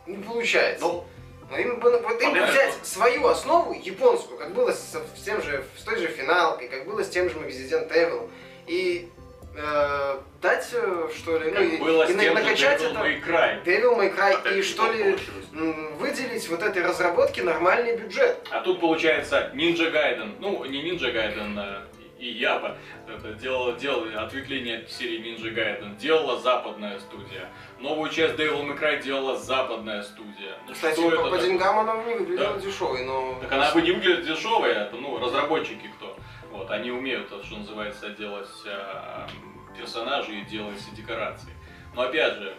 не получается. Ну, Но им бы, вот им взять свою основу, японскую, как было с, с тем же, с той же финалкой, как было с тем же Resident Evil, и э, дать, э, что ли, Как ну, и, было и тем же накачать Devil это... May Cry. Devil May Cry, опять и что то ли, получилось. выделить вот этой разработке нормальный бюджет. А тут получается Ninja Gaiden, ну не Ninja Gaiden, а и Япа это делала, делала ответвление от серии Ninja Gaiden, делала западная студия. Новую часть Devil May Cry делала западная студия. Ну, Кстати, что по, это по деньгам она не выглядела Да. дешевой, но... Так она бы не выглядит дешевой, это ну разработчики кто. Вот, они умеют, то, что называется, делать а, персонажей и делать декорации. Но опять же,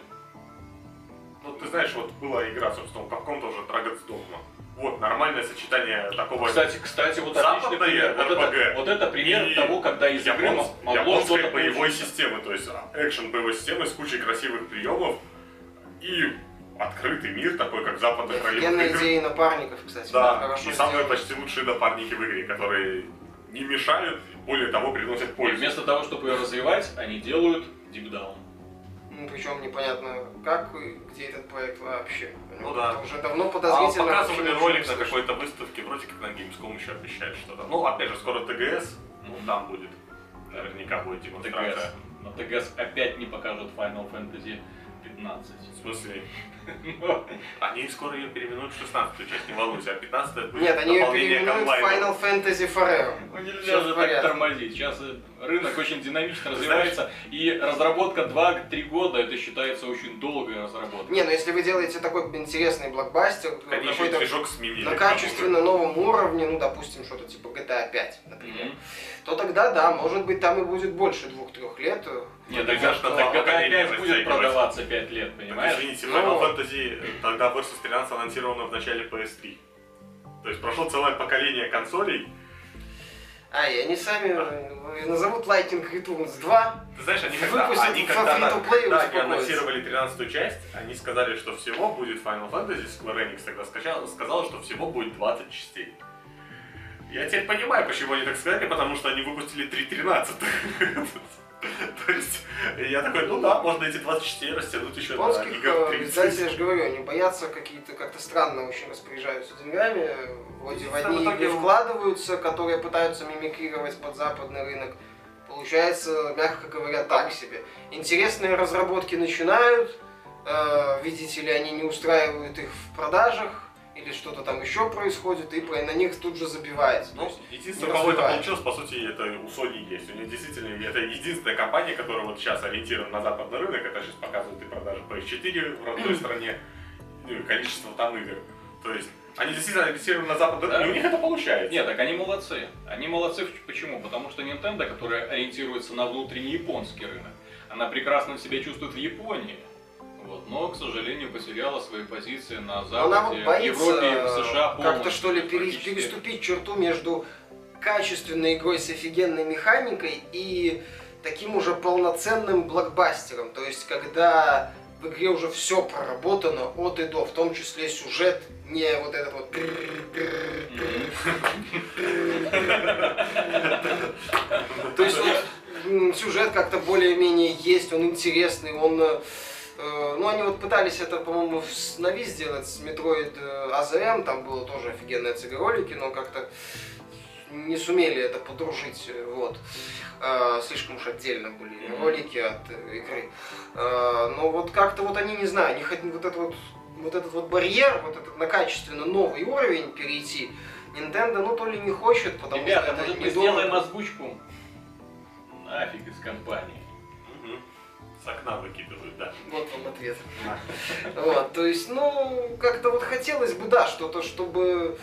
Ну, ты знаешь, вот была игра, собственно, у Capcom тоже Dragon's Dogma. Вот, нормальное сочетание такого... кстати, кстати, вот Западное отличный пример. Вот это, вот это пример И того, когда из игры японс- мо- могло японской что-то боевой получиться. системы, то есть экшен боевой системы с кучей красивых приемов и открытый мир, такой как западных ролевых Офигенные игр. идеи напарников, кстати. Да, хорошо и самые почти лучшие напарники в игре, которые не мешают, более того, приносят И пользу. вместо того, чтобы ее развивать, они делают дипдаун. Ну, причем непонятно как и где этот проект вообще. Ну да. Это уже давно А подозрительно. показывали почему ролик на какой-то выставке, вроде как на Gamescom еще обещают что-то. Ну, опять же, скоро ТГС, ну, там будет. Наверняка будет демонстрация. ТГС. На ТГС опять не покажут Final Fantasy 15. В смысле, они скоро ее переименуют в 16 часть, не волнуйся, а 15 будет Нет, они ее переименуют в. Final Fantasy Forever. Ну нельзя же так тормозить. Сейчас э, рынок очень динамично развивается, и разработка 2-3 года, это считается очень долгая разработка. Не, ну если вы делаете такой интересный блокбастер, Они еще и какой-то движок сменили. на качественно новом уровне, ну, допустим, что-то типа GTA 5, например, то тогда, да, может быть, там и будет больше двух-трех лет. Нет, Ну, а же что, на GTA поколения 5 будет растягивать. продаваться 5 лет, Так, понимаешь? извините, Ну. Final Fantasy, э, тогда Versus 13 анонсировано в начале PS3. То есть прошло целое поколение консолей. А, и они сами э, назовут Lightning Returns 2. Ты знаешь, они когда, они когда, free-to-play когда они анонсировали 13 часть, они сказали, что всего будет Final Fantasy, Square Enix тогда скачал, сказал, что всего будет 20 частей. Я теперь понимаю, почему они так сказали, потому что они выпустили 3.13. [LAUGHS] [LAUGHS] То есть, я такой, ну да, можно эти 24 растянуть еще на гигов э, 30. издателей, я же говорю, они боятся какие-то как-то странно очень распоряжаются деньгами. Вроде в одни игры вкладываются, которые пытаются мимикрировать под западный рынок. Получается, мягко говоря, так себе. Интересные разработки начинают, э, видите ли, они не устраивают их в продажах, или что-то там еще происходит, и на них тут же забивается. То Ну, единственное, у кого это получилось, по сути, это у Sony есть. У нее действительно, это единственная компания, которая вот сейчас ориентирована на западный рынок, это сейчас показывает и продажи PS4 в родной стране, ну и количество там игр. То есть, они действительно ориентированы на западный рынок, Да. и у них это получается. Нет, так они молодцы. Они молодцы почему? Потому что Nintendo, которая ориентируется на внутренний японский рынок, она прекрасно себя чувствует в Японии. Вот, но, к сожалению, потеряла свои позиции на она Западе, вот боится Европе и в США э, как-то что ли переступить черту между качественной игрой с офигенной механикой и таким уже полноценным блокбастером. То есть, когда в игре уже все проработано от и до, в том числе сюжет, не вот этот вот... То есть вот сюжет как-то более-менее есть, он интересный, он... э, ну, они вот пытались это, по-моему, с Нави сделать с Metroid э, AZM, там было тоже офигенные CG-ролики, но как-то не сумели это подружить, э, вот. Слишком уж отдельно были ролики от игры. Но вот как-то вот они, не знаю, они хотят вот этот вот вот этот вот барьер, вот этот на качественно новый уровень перейти, Nintendo, ну, то ли не хочет, потому Ребята, что это может мы недорого. сделаем озвучку? Нафиг из компании. С окна выкидывают, да. Вот вам ответ. Вот, то есть, ну, как-то вот хотелось бы, да, что-то, чтобы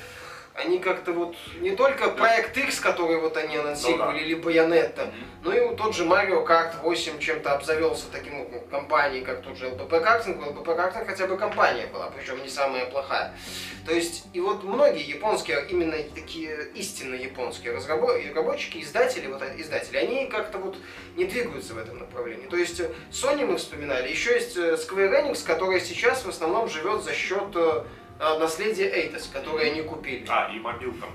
они как-то вот не только проект X, который вот они анонсировали, или Bayonetta, Мгм. ну и вот тот же Mario Kart 8 чем-то обзавелся таким вот, ну, компанией, как тот же LPP Karting, у LPP Karting хотя бы компания была, причем не самая плохая. То есть, и вот многие японские, именно такие истинно японские разрабо- разработчики, издатели, вот э, издатели, они как-то вот не двигаются в этом направлении. То есть, э, Sony мы вспоминали, еще есть э, Square Enix, которая сейчас в основном живет за счет э, э, наследия Эйдос, которые они купили. А, и мобилкам.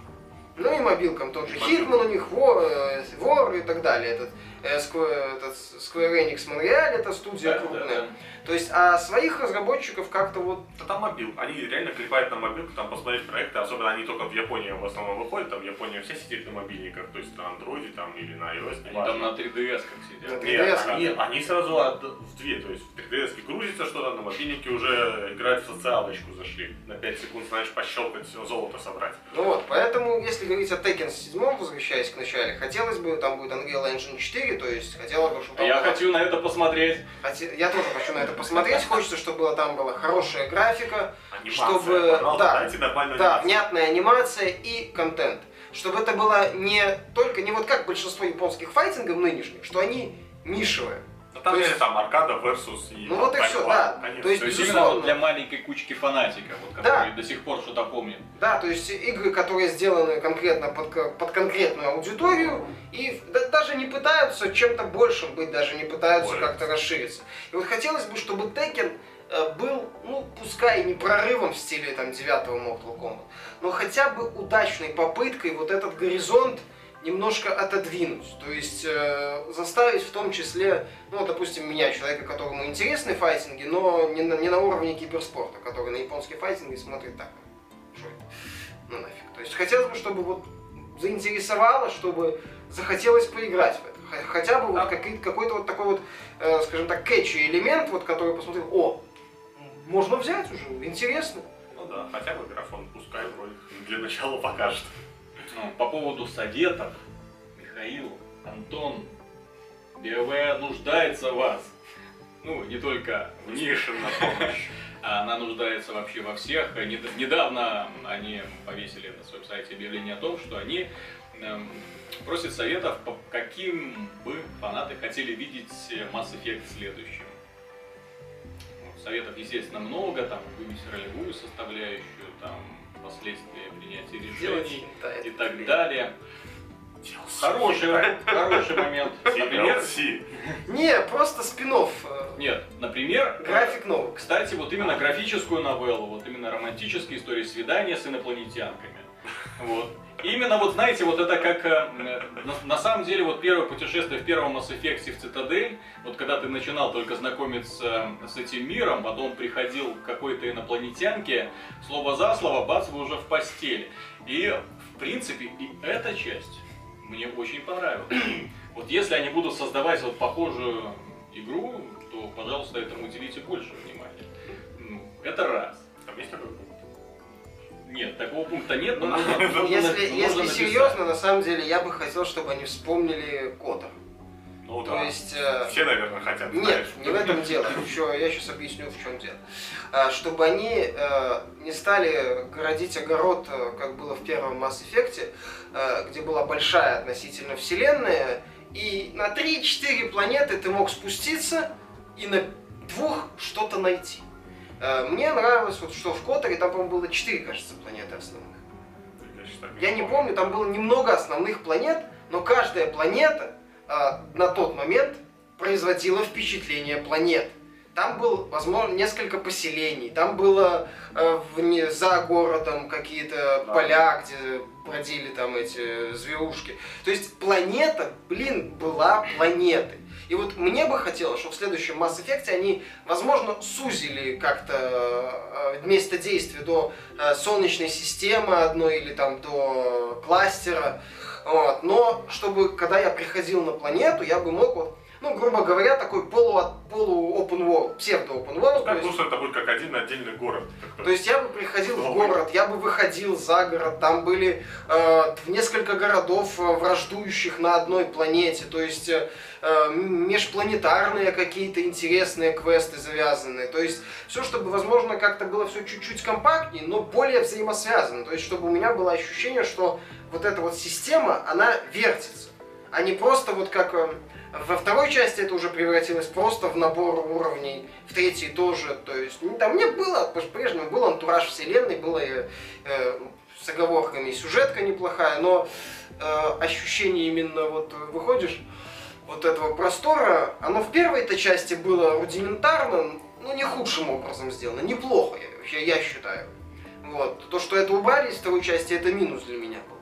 Ну и мобилкам тот же Мобилкам. Хитман у них, Вор, э, Вор и так далее. Этот, Square, этот Square Enix Montreal, это студия Да, крупная. да, да. То есть, а своих разработчиков как-то вот Да там мобил. Они реально клепают на мобилку, там посмотреть проекты, особенно они только в Японии в основном выходят, там Япония вся сидит на мобильниках, то есть на андроиде там или на iOS, Они неважно. там на 3DS как сидят. На 3DS. Нет, они, они сразу от- в две, то есть в 3DS грузится что-то, на мобильнике уже играют в социалочку зашли. На 5 секунд, знаешь, пощелкать, золото собрать. Ну вот, поэтому, если говорить о Tekken 7, возвращаясь к начале, хотелось бы, там будет Unreal Engine 4, то есть хотела бы, чтобы... Я хочу на это посмотреть. Хоте- Я тоже хочу на это посмотреть, хочется, чтобы там была хорошая графика, Анимация, Чтобы- да, дайте нормальную да, анимацию. внятная анимация и контент. Чтобы это было не только, не вот как большинство японских файтингов нынешних, что они нишевые. Там то есть есть- там аркада versus и Ну вот и Тайвань, да. конечно. То есть- То есть именно вот для маленькой кучки фанатиков, вот, Да. которые до сих пор что-то помнят. Да, то есть игры, которые сделаны конкретно под, под конкретную аудиторию и да- даже не пытаются чем-то большим быть, даже не пытаются Ой. как-то расшириться. И вот хотелось бы, чтобы Tekken э, был, ну, пускай не прорывом в стиле там девятого Mortal Kombat, но хотя бы удачной попыткой вот этот горизонт немножко отодвинуть. То есть э, заставить в том числе, ну, допустим, меня, человека, которому интересны файтинги, но не на, не на уровне киберспорта, который на японские файтинги смотрит так. Что это? Ну нафиг. То есть хотелось бы, чтобы вот заинтересовало, чтобы захотелось поиграть в это. Хотя бы вот Да. какой-то вот такой вот, э, скажем так, кэтчи элемент, вот, который посмотрел, о, можно взять уже, интересно. Ну да, хотя бы графон пускай в ролик для начала покажет. Ну, по поводу советов, Михаил, Антон, BioWare нуждается в вас. Ну, не только в Спешим на помощь. а она нуждается вообще во всех. Нед- Недавно они повесили на своем сайте объявление о том, что они эм, просят советов, по каким бы фанаты хотели видеть Mass Effect следующим. Советов, естественно, много, там вывести ролевую составляющую, там последствия принятия решений и так далее. Хороший, хороший момент. Например, DLC. Не, просто спин нет, например, График новый. Кстати, вот именно графическую новеллу, вот именно романтические истории свидания с инопланетянками. Вот. Именно вот, знаете, вот это как, э, на, на самом деле, вот первое путешествие в первом Mass Effect в Цитадель, вот когда ты начинал только знакомиться с этим миром, потом приходил к какой-то инопланетянке, слово за слово, бац, вы уже в постели. И, в принципе, и эта часть мне очень понравилась. Вот если они будут создавать вот похожую игру, то, пожалуйста, этому уделите больше внимания. Ну, это раз. Там есть такой? Нет, такого пункта нет, но нужно, нужно Если, на- серьезно, на самом деле, я бы хотел, чтобы они вспомнили Котор. Ну То да. есть... э, Все, наверное, хотят, Нет, знаешь. не в этом дело. Еще, я сейчас объясню, в чем дело. А, Чтобы они э, не стали городить огород, э, как было в первом Mass Effect, э, где была большая относительно вселенная, и на 3-4 планеты ты мог спуститься и на двух что-то найти. Э, Мне нравилось, вот, что в Которе там, по-моему, было 4, кажется, планеты основных. Я не помню, там было немного основных планет, но каждая планета а, на тот момент производила впечатление планет. Там был, возможно, несколько поселений, там было э, вне- за городом какие-то Да. поля, где бродили там эти зверушки. То есть планета, блин, была планетой. И вот мне бы хотелось, чтобы в следующем Mass Effect они, возможно, сузили как-то э, место действия до э, Солнечной системы одной или там до кластера. Вот. Но чтобы, когда я приходил на планету, я бы мог вот, ну, грубо говоря, такой полу, полу open world, псевдо open world. то Как есть- ну, что это будет как один отдельный город. то есть я бы приходил в Новый. город, я бы выходил за город, там были э, несколько городов э, враждующих на одной планете, то есть э, э, межпланетарные какие-то интересные квесты завязаны, то есть все, чтобы, возможно, как-то было все чуть-чуть компактнее, но более взаимосвязано, то есть чтобы у меня было ощущение, что вот эта вот система, она вертится, а не просто вот как... во второй части это уже превратилось просто в набор уровней, в третьей тоже, то есть ну, там не было, по-прежнему был антураж вселенной, было э, э, с оговорками сюжетка неплохая, но э, ощущение именно вот э, выходишь вот этого простора, оно в первой-то части было рудиментарно, ну не худшим образом сделано, неплохо, я, я считаю. Вот. То, что это убрали из второй части, это минус для меня был.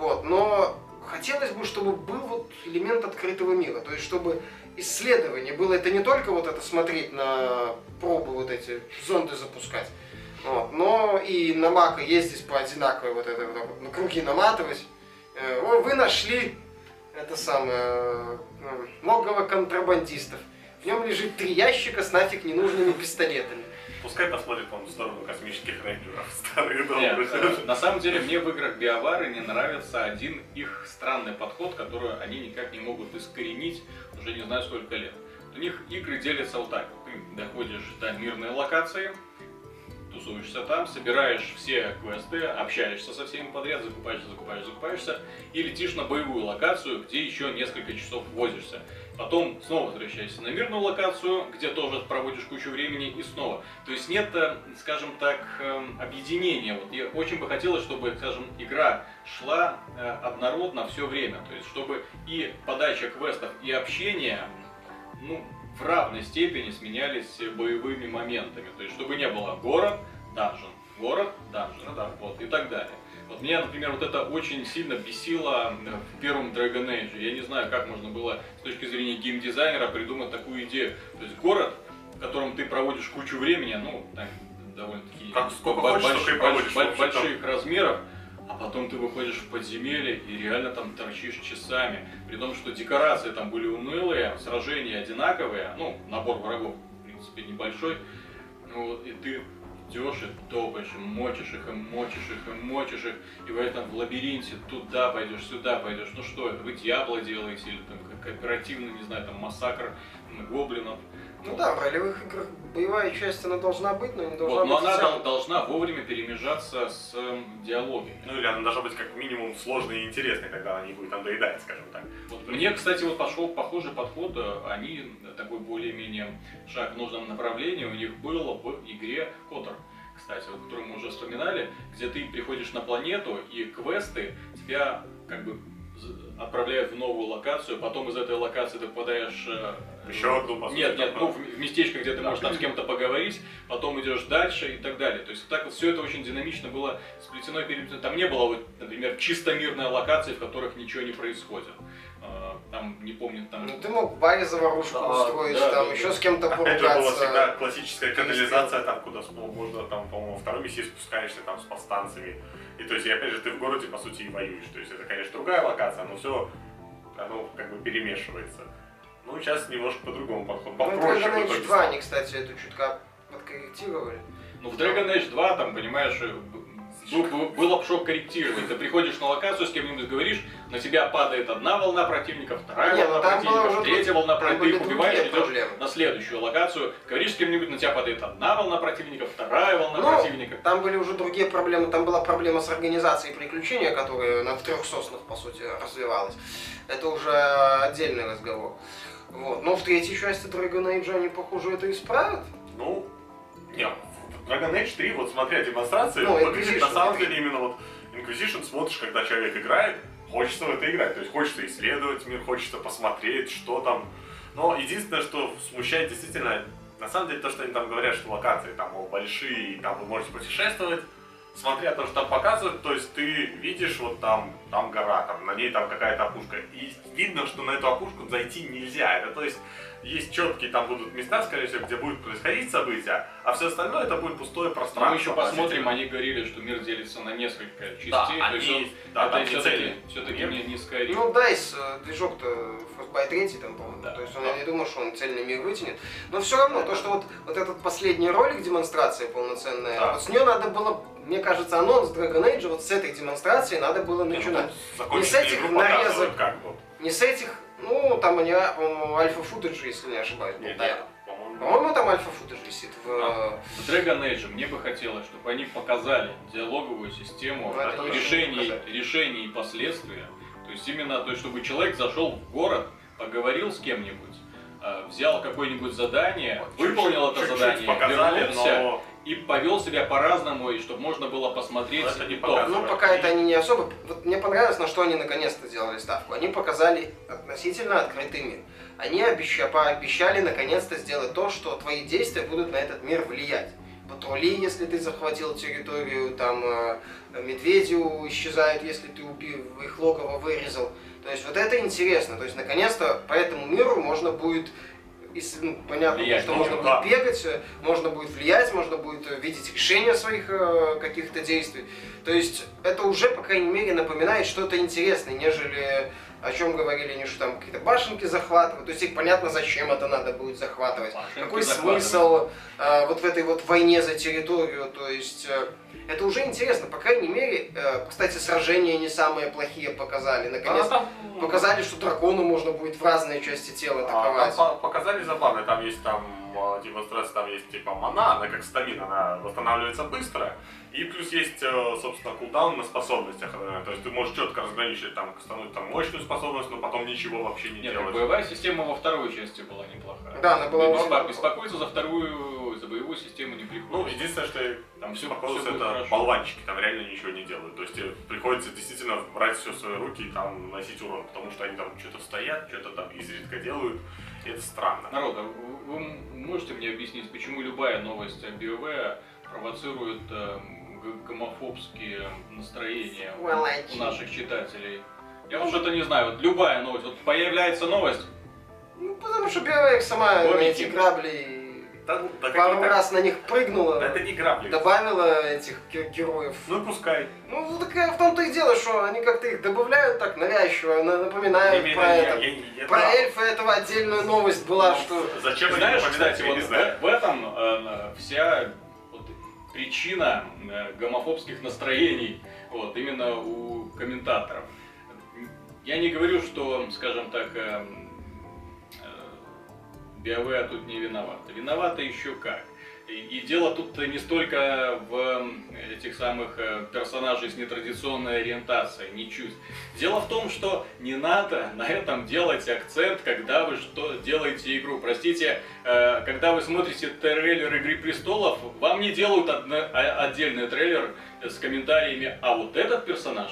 Вот. Но хотелось бы, чтобы был вот элемент открытого мира. То есть, чтобы исследование было это не только вот это смотреть на пробы, вот эти зонды запускать, вот, но и на Мака ездить по одинаковой вот это вот, на круги наматывать. Э, вы нашли это самое э, логово контрабандистов. В нем лежит три ящика с нафиг ненужными пистолетами. Пускай посмотрит он в сторону космических рейнджеров. Старых Нет, добрых. э, на самом деле мне в играх Биовары не нравится один их странный подход, который они никак не могут искоренить уже не знаю сколько лет. У них игры делятся вот так. Ты доходишь до мирной локации, тусуешься там, собираешь все квесты, общаешься со всеми подряд, закупаешься, закупаешься, закупаешься, и летишь на боевую локацию, где еще несколько часов возишься. Потом снова возвращаешься на мирную локацию, где тоже проводишь кучу времени и снова. То есть нет, э, скажем так, эм, объединения. Вот я очень бы хотелось, чтобы, скажем, игра шла э, однородно все время. То есть чтобы и подача квестов, и общение, ну, в равной степени сменялись боевыми моментами. То есть чтобы не было город, данжен, город, данжен, Ну да. вот, и так далее. Вот меня, например, вот это очень сильно бесило э, в первом Dragon Age. Я не знаю, как можно было с точки зрения геймдизайнера придумать такую идею. То есть город, в котором ты проводишь кучу времени, ну, так, довольно-таки Как сколько хочешь, больш- больш- больших размеров, а потом ты выходишь в подземелье и реально там торчишь часами. При том, что декорации там были унылые, сражения одинаковые, ну, набор врагов, в принципе, небольшой. Ну, вот, и ты идешь и топаешь, и мочишь их, и мочишь их, и мочишь их, и в этом в лабиринте туда пойдешь, сюда пойдешь. Ну что это, вы Диабло делаете, или там кооперативный, не знаю, там массакр гоблинов. Ну Вот. да, в ролевых играх боевая часть она должна быть, но не должна Вот, но быть она социальной. дол- должна вовремя перемежаться с эм, диалогами. Ну или она должна быть как минимум сложной и интересной, тогда она не будет надоедать, скажем так. Вот мне, кстати, вот пошел похожий подход, э, они э, такой более-менее шаг в нужном направлении у них был в игре Котор, кстати, вот, которую мы уже вспоминали, где ты приходишь на планету и квесты тебя как бы отправляют в новую локацию, потом из этой локации ты попадаешь... э, Еще одну, по Нет, нет, ну в местечко, где ты можешь там с кем-то поговорить, потом идешь дальше и так далее. То есть так вот все это очень динамично было сплетено и переплетено. Там не было, вот, например, чисто мирной локации, в которых ничего не происходит. Там, не помню, там... Ну, ты мог в баре заварушку Да, устроить, да, там да, еще да. с кем-то Опять же, была всегда поругаться. классическая канализация, там, куда можно, там, по-моему, во второй миссии спускаешься, там, с подстанциями. И, то есть, и, опять же, ты в городе, по сути, и воюешь. То есть, это, конечно, другая локация, но все, оно, как бы, перемешивается. Ну, сейчас немножко по-другому подход, Ну, попроще Dragon в Age итоге 2 стал. они, кстати, эту чутка подкорректировали. Ну, в Dragon Age 2, там, понимаешь, э, б- был, был шок корректировать. Ты приходишь на локацию, с кем-нибудь говоришь, на тебя падает одна волна противников, вторая Не, волна ну было противников, третья волна противников. были Ты их убиваешь, идешь проблемы. на следующую локацию, говоришь с кем-нибудь, на тебя падает одна волна противников, вторая волна Ну, противников. Там были уже другие проблемы. Там была проблема с организацией приключения, которая на трех соснах, по сути, развивалась. Это уже отдельный разговор. Вот. Но в третьей части Dragon Age они, похоже, это исправят. Ну, не, в Dragon Age 3, вот смотря демонстрации, Ну, выглядит на самом деле именно вот Inquisition смотришь, когда человек играет, хочется в это играть. То есть хочется исследовать мир, хочется посмотреть, что там. Но единственное, что смущает действительно, на самом деле то, что они там говорят, что локации там мол, большие, и там вы можете путешествовать, смотря то, что там показывают, то есть ты видишь вот там, там гора, там на ней там какая-то опушка, и видно, что на эту опушку зайти нельзя. Это то есть есть четкие там будут места, скорее всего, где будет происходить события, а все остальное это будет пустое пространство. мы еще посмотрим, они говорили, что мир делится на несколько частей. Да, то есть он- они, да, это не все-таки, все-таки не, не Skyrim. Ну, DICE, э, движок-то Frostbite 3, там, по-моему. Да. То есть он, я не думаю, что он цельный мир вытянет. Но все равно, то, что вот, вот этот последний ролик, демонстрация полноценная, Да. вот с нее надо было, мне кажется, анонс Dragon Age, вот с этой демонстрации надо было Не, ну, начинать. тут закончить Не с этих нарезок. как бы. Не с этих, ну, там они, по-моему, альфа-футажи, если не ошибаюсь, был, Нет, да. нет, по-моему. Там альфа-футаж висит в... А. В Dragon Age мне бы хотелось, чтобы они показали диалоговую систему Ну, решений, решений и последствия. То есть именно, то есть, чтобы человек зашел в город, поговорил с кем-нибудь, э, взял какое-нибудь задание, Вот, выполнил чуть-чуть- это чуть-чуть задание, показали, вернулся но и повел себя по-разному, и чтобы можно было посмотреть Но это не показывает. Ну, пока это они не особо... Вот мне понравилось, на что они наконец-то сделали ставку. Они показали относительно открытый мир. Они обеща- пообещали наконец-то сделать то, что твои действия будут на этот мир влиять. Патрули, если ты захватил территорию, там э, медведи исчезают, если ты убил, их логово вырезал. То есть вот это интересно. То есть наконец-то по этому миру можно будет ис- ну, понятно, Влиять что можно, можно да. будет бегать, э, можно будет влиять, можно будет э, видеть решения своих э, каких-то действий. То есть это уже, по крайней мере, напоминает что-то интересное, нежели о чем говорили они, что там какие-то башенки захватывают. То есть их понятно, зачем это надо будет захватывать. Башенки Какой смысл э, вот в этой вот войне за территорию? То есть э, это уже интересно. По крайней мере, э, кстати, сражения не самые плохие показали. А Наконец там, показали, что дракону можно будет в разные части тела а, атаковать. там по- показали забавно, там есть там а, демонстрация, там есть типа мана, она как стамина, она восстанавливается быстро. И плюс есть, э, собственно, кулдаун на способностях. э, То есть ты можешь четко разграничить, там, становить там мощную способность, но потом ничего вообще не Нет, делать. боевая система во второй части была неплохая. Да, она была очень- Беспокоиться за вторую, за боевую систему не Ну, приходится. единственное, что Там все, беспокоился, это болванчики, там реально ничего не делают. То есть тебе приходится действительно брать все в свои руки и там носить урон, потому что они там что-то стоят, что-то там изредка делают, и это странно. Народ, а вы вы можете мне объяснить, почему любая новость о BioWare провоцирует э, гомофобские настроения I у наших читателей? Я вот что-то не знаю, вот любая новость, вот появляется новость, Ну, потому что Биовек сама на Комики. эти грабли Да, да пару какие-то- раз на них прыгнула, Да это не грабли. добавила этих ге- героев. Ну и пускай. Ну, такая в том-то и дело, что они как-то их добавляют так навязчиво, на- напоминают Именно про я- это. я- я- Про да. эльфа этого отдельная новость была, Ну, что... Зачем Знаешь, кстати, я вот в, в этом э, вся причина э, гомофобских настроений, вот, именно у комментаторов. Я не говорю, что, скажем так, э, э, BioWare тут не виновата. Виновата еще как. И, и дело тут не столько в этих самых э, персонажей с нетрадиционной ориентацией, ничуть. Дело в том, что не надо на этом делать акцент, когда вы что делаете игру. Простите, э, когда вы смотрите трейлер Игры Престолов, вам не делают одно- а- отдельный трейлер с комментариями, а вот этот персонаж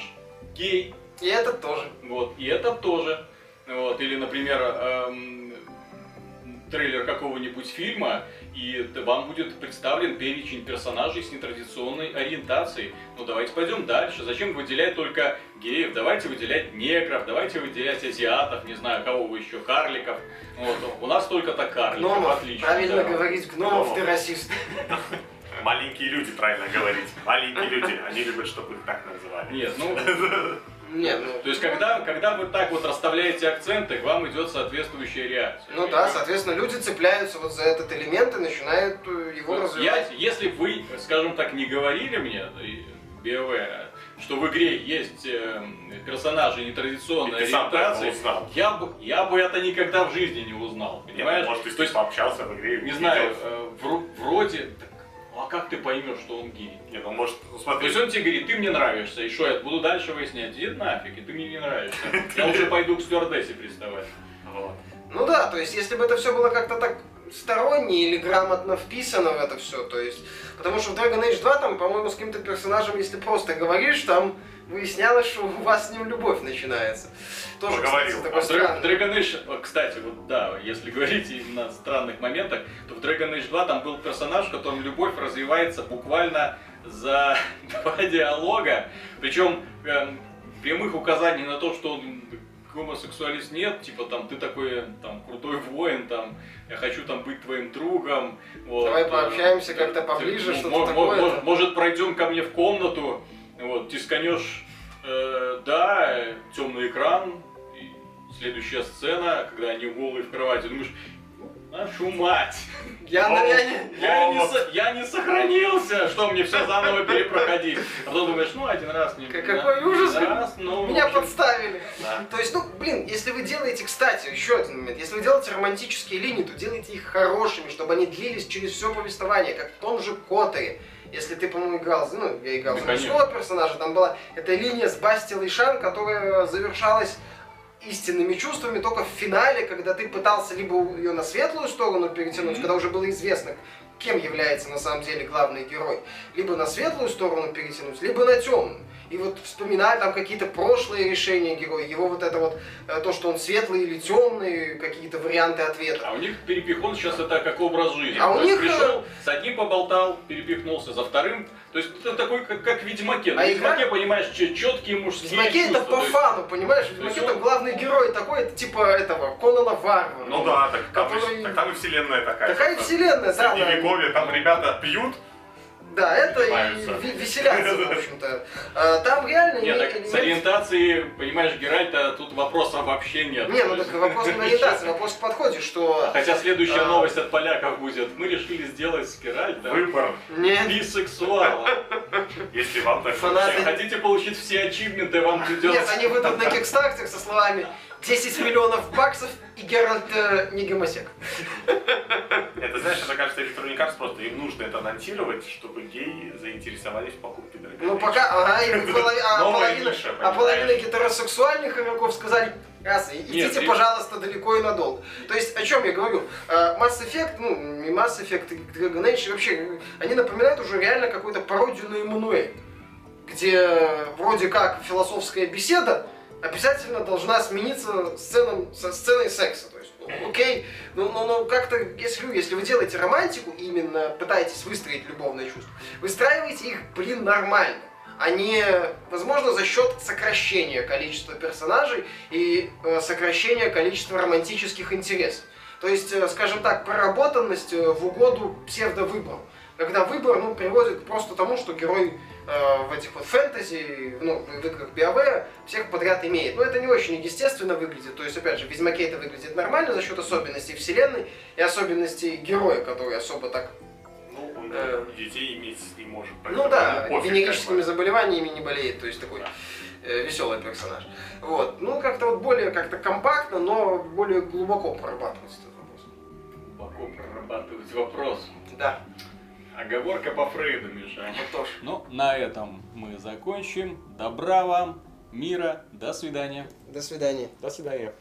гей, И этот тоже. Вот, и это тоже. Вот, или, например, эм, трейлер какого-нибудь фильма, и вам будет представлен перечень персонажей с нетрадиционной ориентацией. Ну давайте пойдем дальше. Зачем выделять только геев? Давайте выделять негров, давайте выделять азиатов, не знаю, кого вы еще, карликов. Вот, у нас только-то карликов, Гномов. отлично. Правильно да. говорить, гномов ты Гномов. расист. Маленькие люди, правильно говорить. Маленькие люди, они любят, чтобы их так называли. Нет, ну, [LAUGHS] Нет, ну... то есть когда, когда вы так вот расставляете акценты, к вам идет соответствующая реакция. Ну да, соответственно, люди цепляются вот за этот элемент и начинают э, его Вот развивать. Я, если бы вы, скажем так, не говорили мне, BioWare, что в игре есть э, персонажи нетрадиционной ориентации, я бы, я бы это никогда в жизни не узнал, Нет, понимаешь? может, ты с То ним есть, пообщался в игре. не знаю, э, вро- вроде, а как ты поймешь, что он гей? Не, ну может, ну То есть он тебе говорит, ты мне нравишься, и что, я буду дальше выяснять, иди нафиг, и ты мне не нравишься. [LAUGHS] Я уже пойду к стюардессе приставать. Ну да, то есть если бы это все было как-то так сторонне или грамотно вписано в это все, то есть... Потому что в Dragon Age 2 там, по-моему, с каким-то персонажем, если просто говоришь, там выяснялось, что у вас с ним любовь начинается. Тоже, Поговорил. кстати, А. Dragon Age, кстати, вот да, если [LAUGHS] говорить именно о странных моментах, то в Dragon Age 2 там был персонаж, в котором любовь развивается буквально за [LAUGHS] два диалога. Причем эм, прямых указаний на то, что он гомосексуалист нет, типа там ты такой там крутой воин, там я хочу там быть твоим другом. Вот, Давай э, пообщаемся э, как-то поближе, что-то такое. Может, может, пройдем ко мне в комнату, вот, тисканешь, э, да, темный экран, и следующая сцена, когда они голые в кровати, думаешь, нашу мать, Я, на- я не... [LAUGHS] я не, со- я не сохранился, что мне все заново перепроходить. А потом думаешь, ну один раз не... Как- какой ужас, Раз, ну, Меня общем, подставили. да. То есть, ну, блин, если вы делаете, кстати, еще один момент, если вы делаете романтические линии, то делайте их хорошими, чтобы они длились через все повествование, как в том же Которе. Если ты, по-моему, играл, ну, я играл Да, за мужского персонажа, там была эта линия с Бастилой Шан, которая завершалась истинными чувствами только в финале, когда ты пытался либо ее на светлую сторону перетянуть, Мгм. когда уже было известно, кем является на самом деле главный герой, либо на светлую сторону перетянуть, либо на темную. И вот вспоминая там какие-то прошлые решения героя, его вот это вот, э, то, что он светлый или темный, какие-то варианты ответа. А у них перепихон сейчас это как образ жизни. А у То есть них, пришел, с одним поболтал, перепихнулся, за вторым. То есть это такой, как, как в Ведьмаке. На А Ведьмаке, игра- понимаешь, четкие мужские Ведьмаке это по фану, понимаешь? Ведьмаке там он- главный герой такой, это типа этого, Конана Варвара. Ну да, так там, Который- и, так там и вселенная такая. Такая типа, вселенная, да, да. Средневековье, там ребята пьют, Да, это и веселятся, в общем-то. А, Там реально Нет, так с ориентацией, понимаешь, Геральта тут вопросов вообще нет. Не, ну так вопрос не ориентации, вопрос в подходе, что... Хотя следующая А. новость от поляков будет. Мы решили сделать с Геральта выбор. Не, бисексуала. Если вам так Фанаты- Хотите получить все ачивменты, вам придется... нет, они выйдут на кикстартер со словами 10 миллионов баксов и Геральт э, не гомосек. Это, знаешь, это кажется, Electronic Arts просто им нужно это анонсировать, чтобы геи заинтересовались Dragon Ну пока, ага, и [LAUGHS] полови- а половина, ниша, а половина гетеросексуальных игроков сказали, раз, идите, Нет, и- пожалуйста, далеко и надолго. То есть, о чем я говорю? Э, Mass Effect, ну, не Mass Effect, и Dragon Age, вообще, э, они напоминают уже реально какую-то пародию на Эммануэль, где вроде как философская беседа обязательно должна смениться сценом, со сценой секса. То есть, ну, окей, ну, ну, ну как-то, если, если вы делаете романтику, именно пытаетесь выстроить любовные чувства, выстраивайте их, блин, нормально а не, возможно, за счет сокращения количества персонажей и э, сокращения количества романтических интересов. То есть, э, скажем так, проработанность э, в угоду псевдовыбору. Когда выбор ну, приводит просто тому, что герой э, в этих вот фэнтези, ну, в играх BioWare всех подряд имеет. Но это не очень естественно выглядит. То есть, опять же, в Ведьмаке это выглядит нормально за счет особенностей вселенной и особенностей героя, который особо так Ну, он Э. детей иметь не может. ну да, венерическими заболеваниями не болеет, то есть такой э, веселый персонаж. Вот. Ну, как-то вот более как-то компактно, но более глубоко прорабатывается этот вопрос. Глубоко прорабатывать вопрос. Да, Оговорка по Фрейду, Миша. вот тоже. Ну, на этом мы закончим. Добра вам, мира, до свидания. До свидания. До свидания.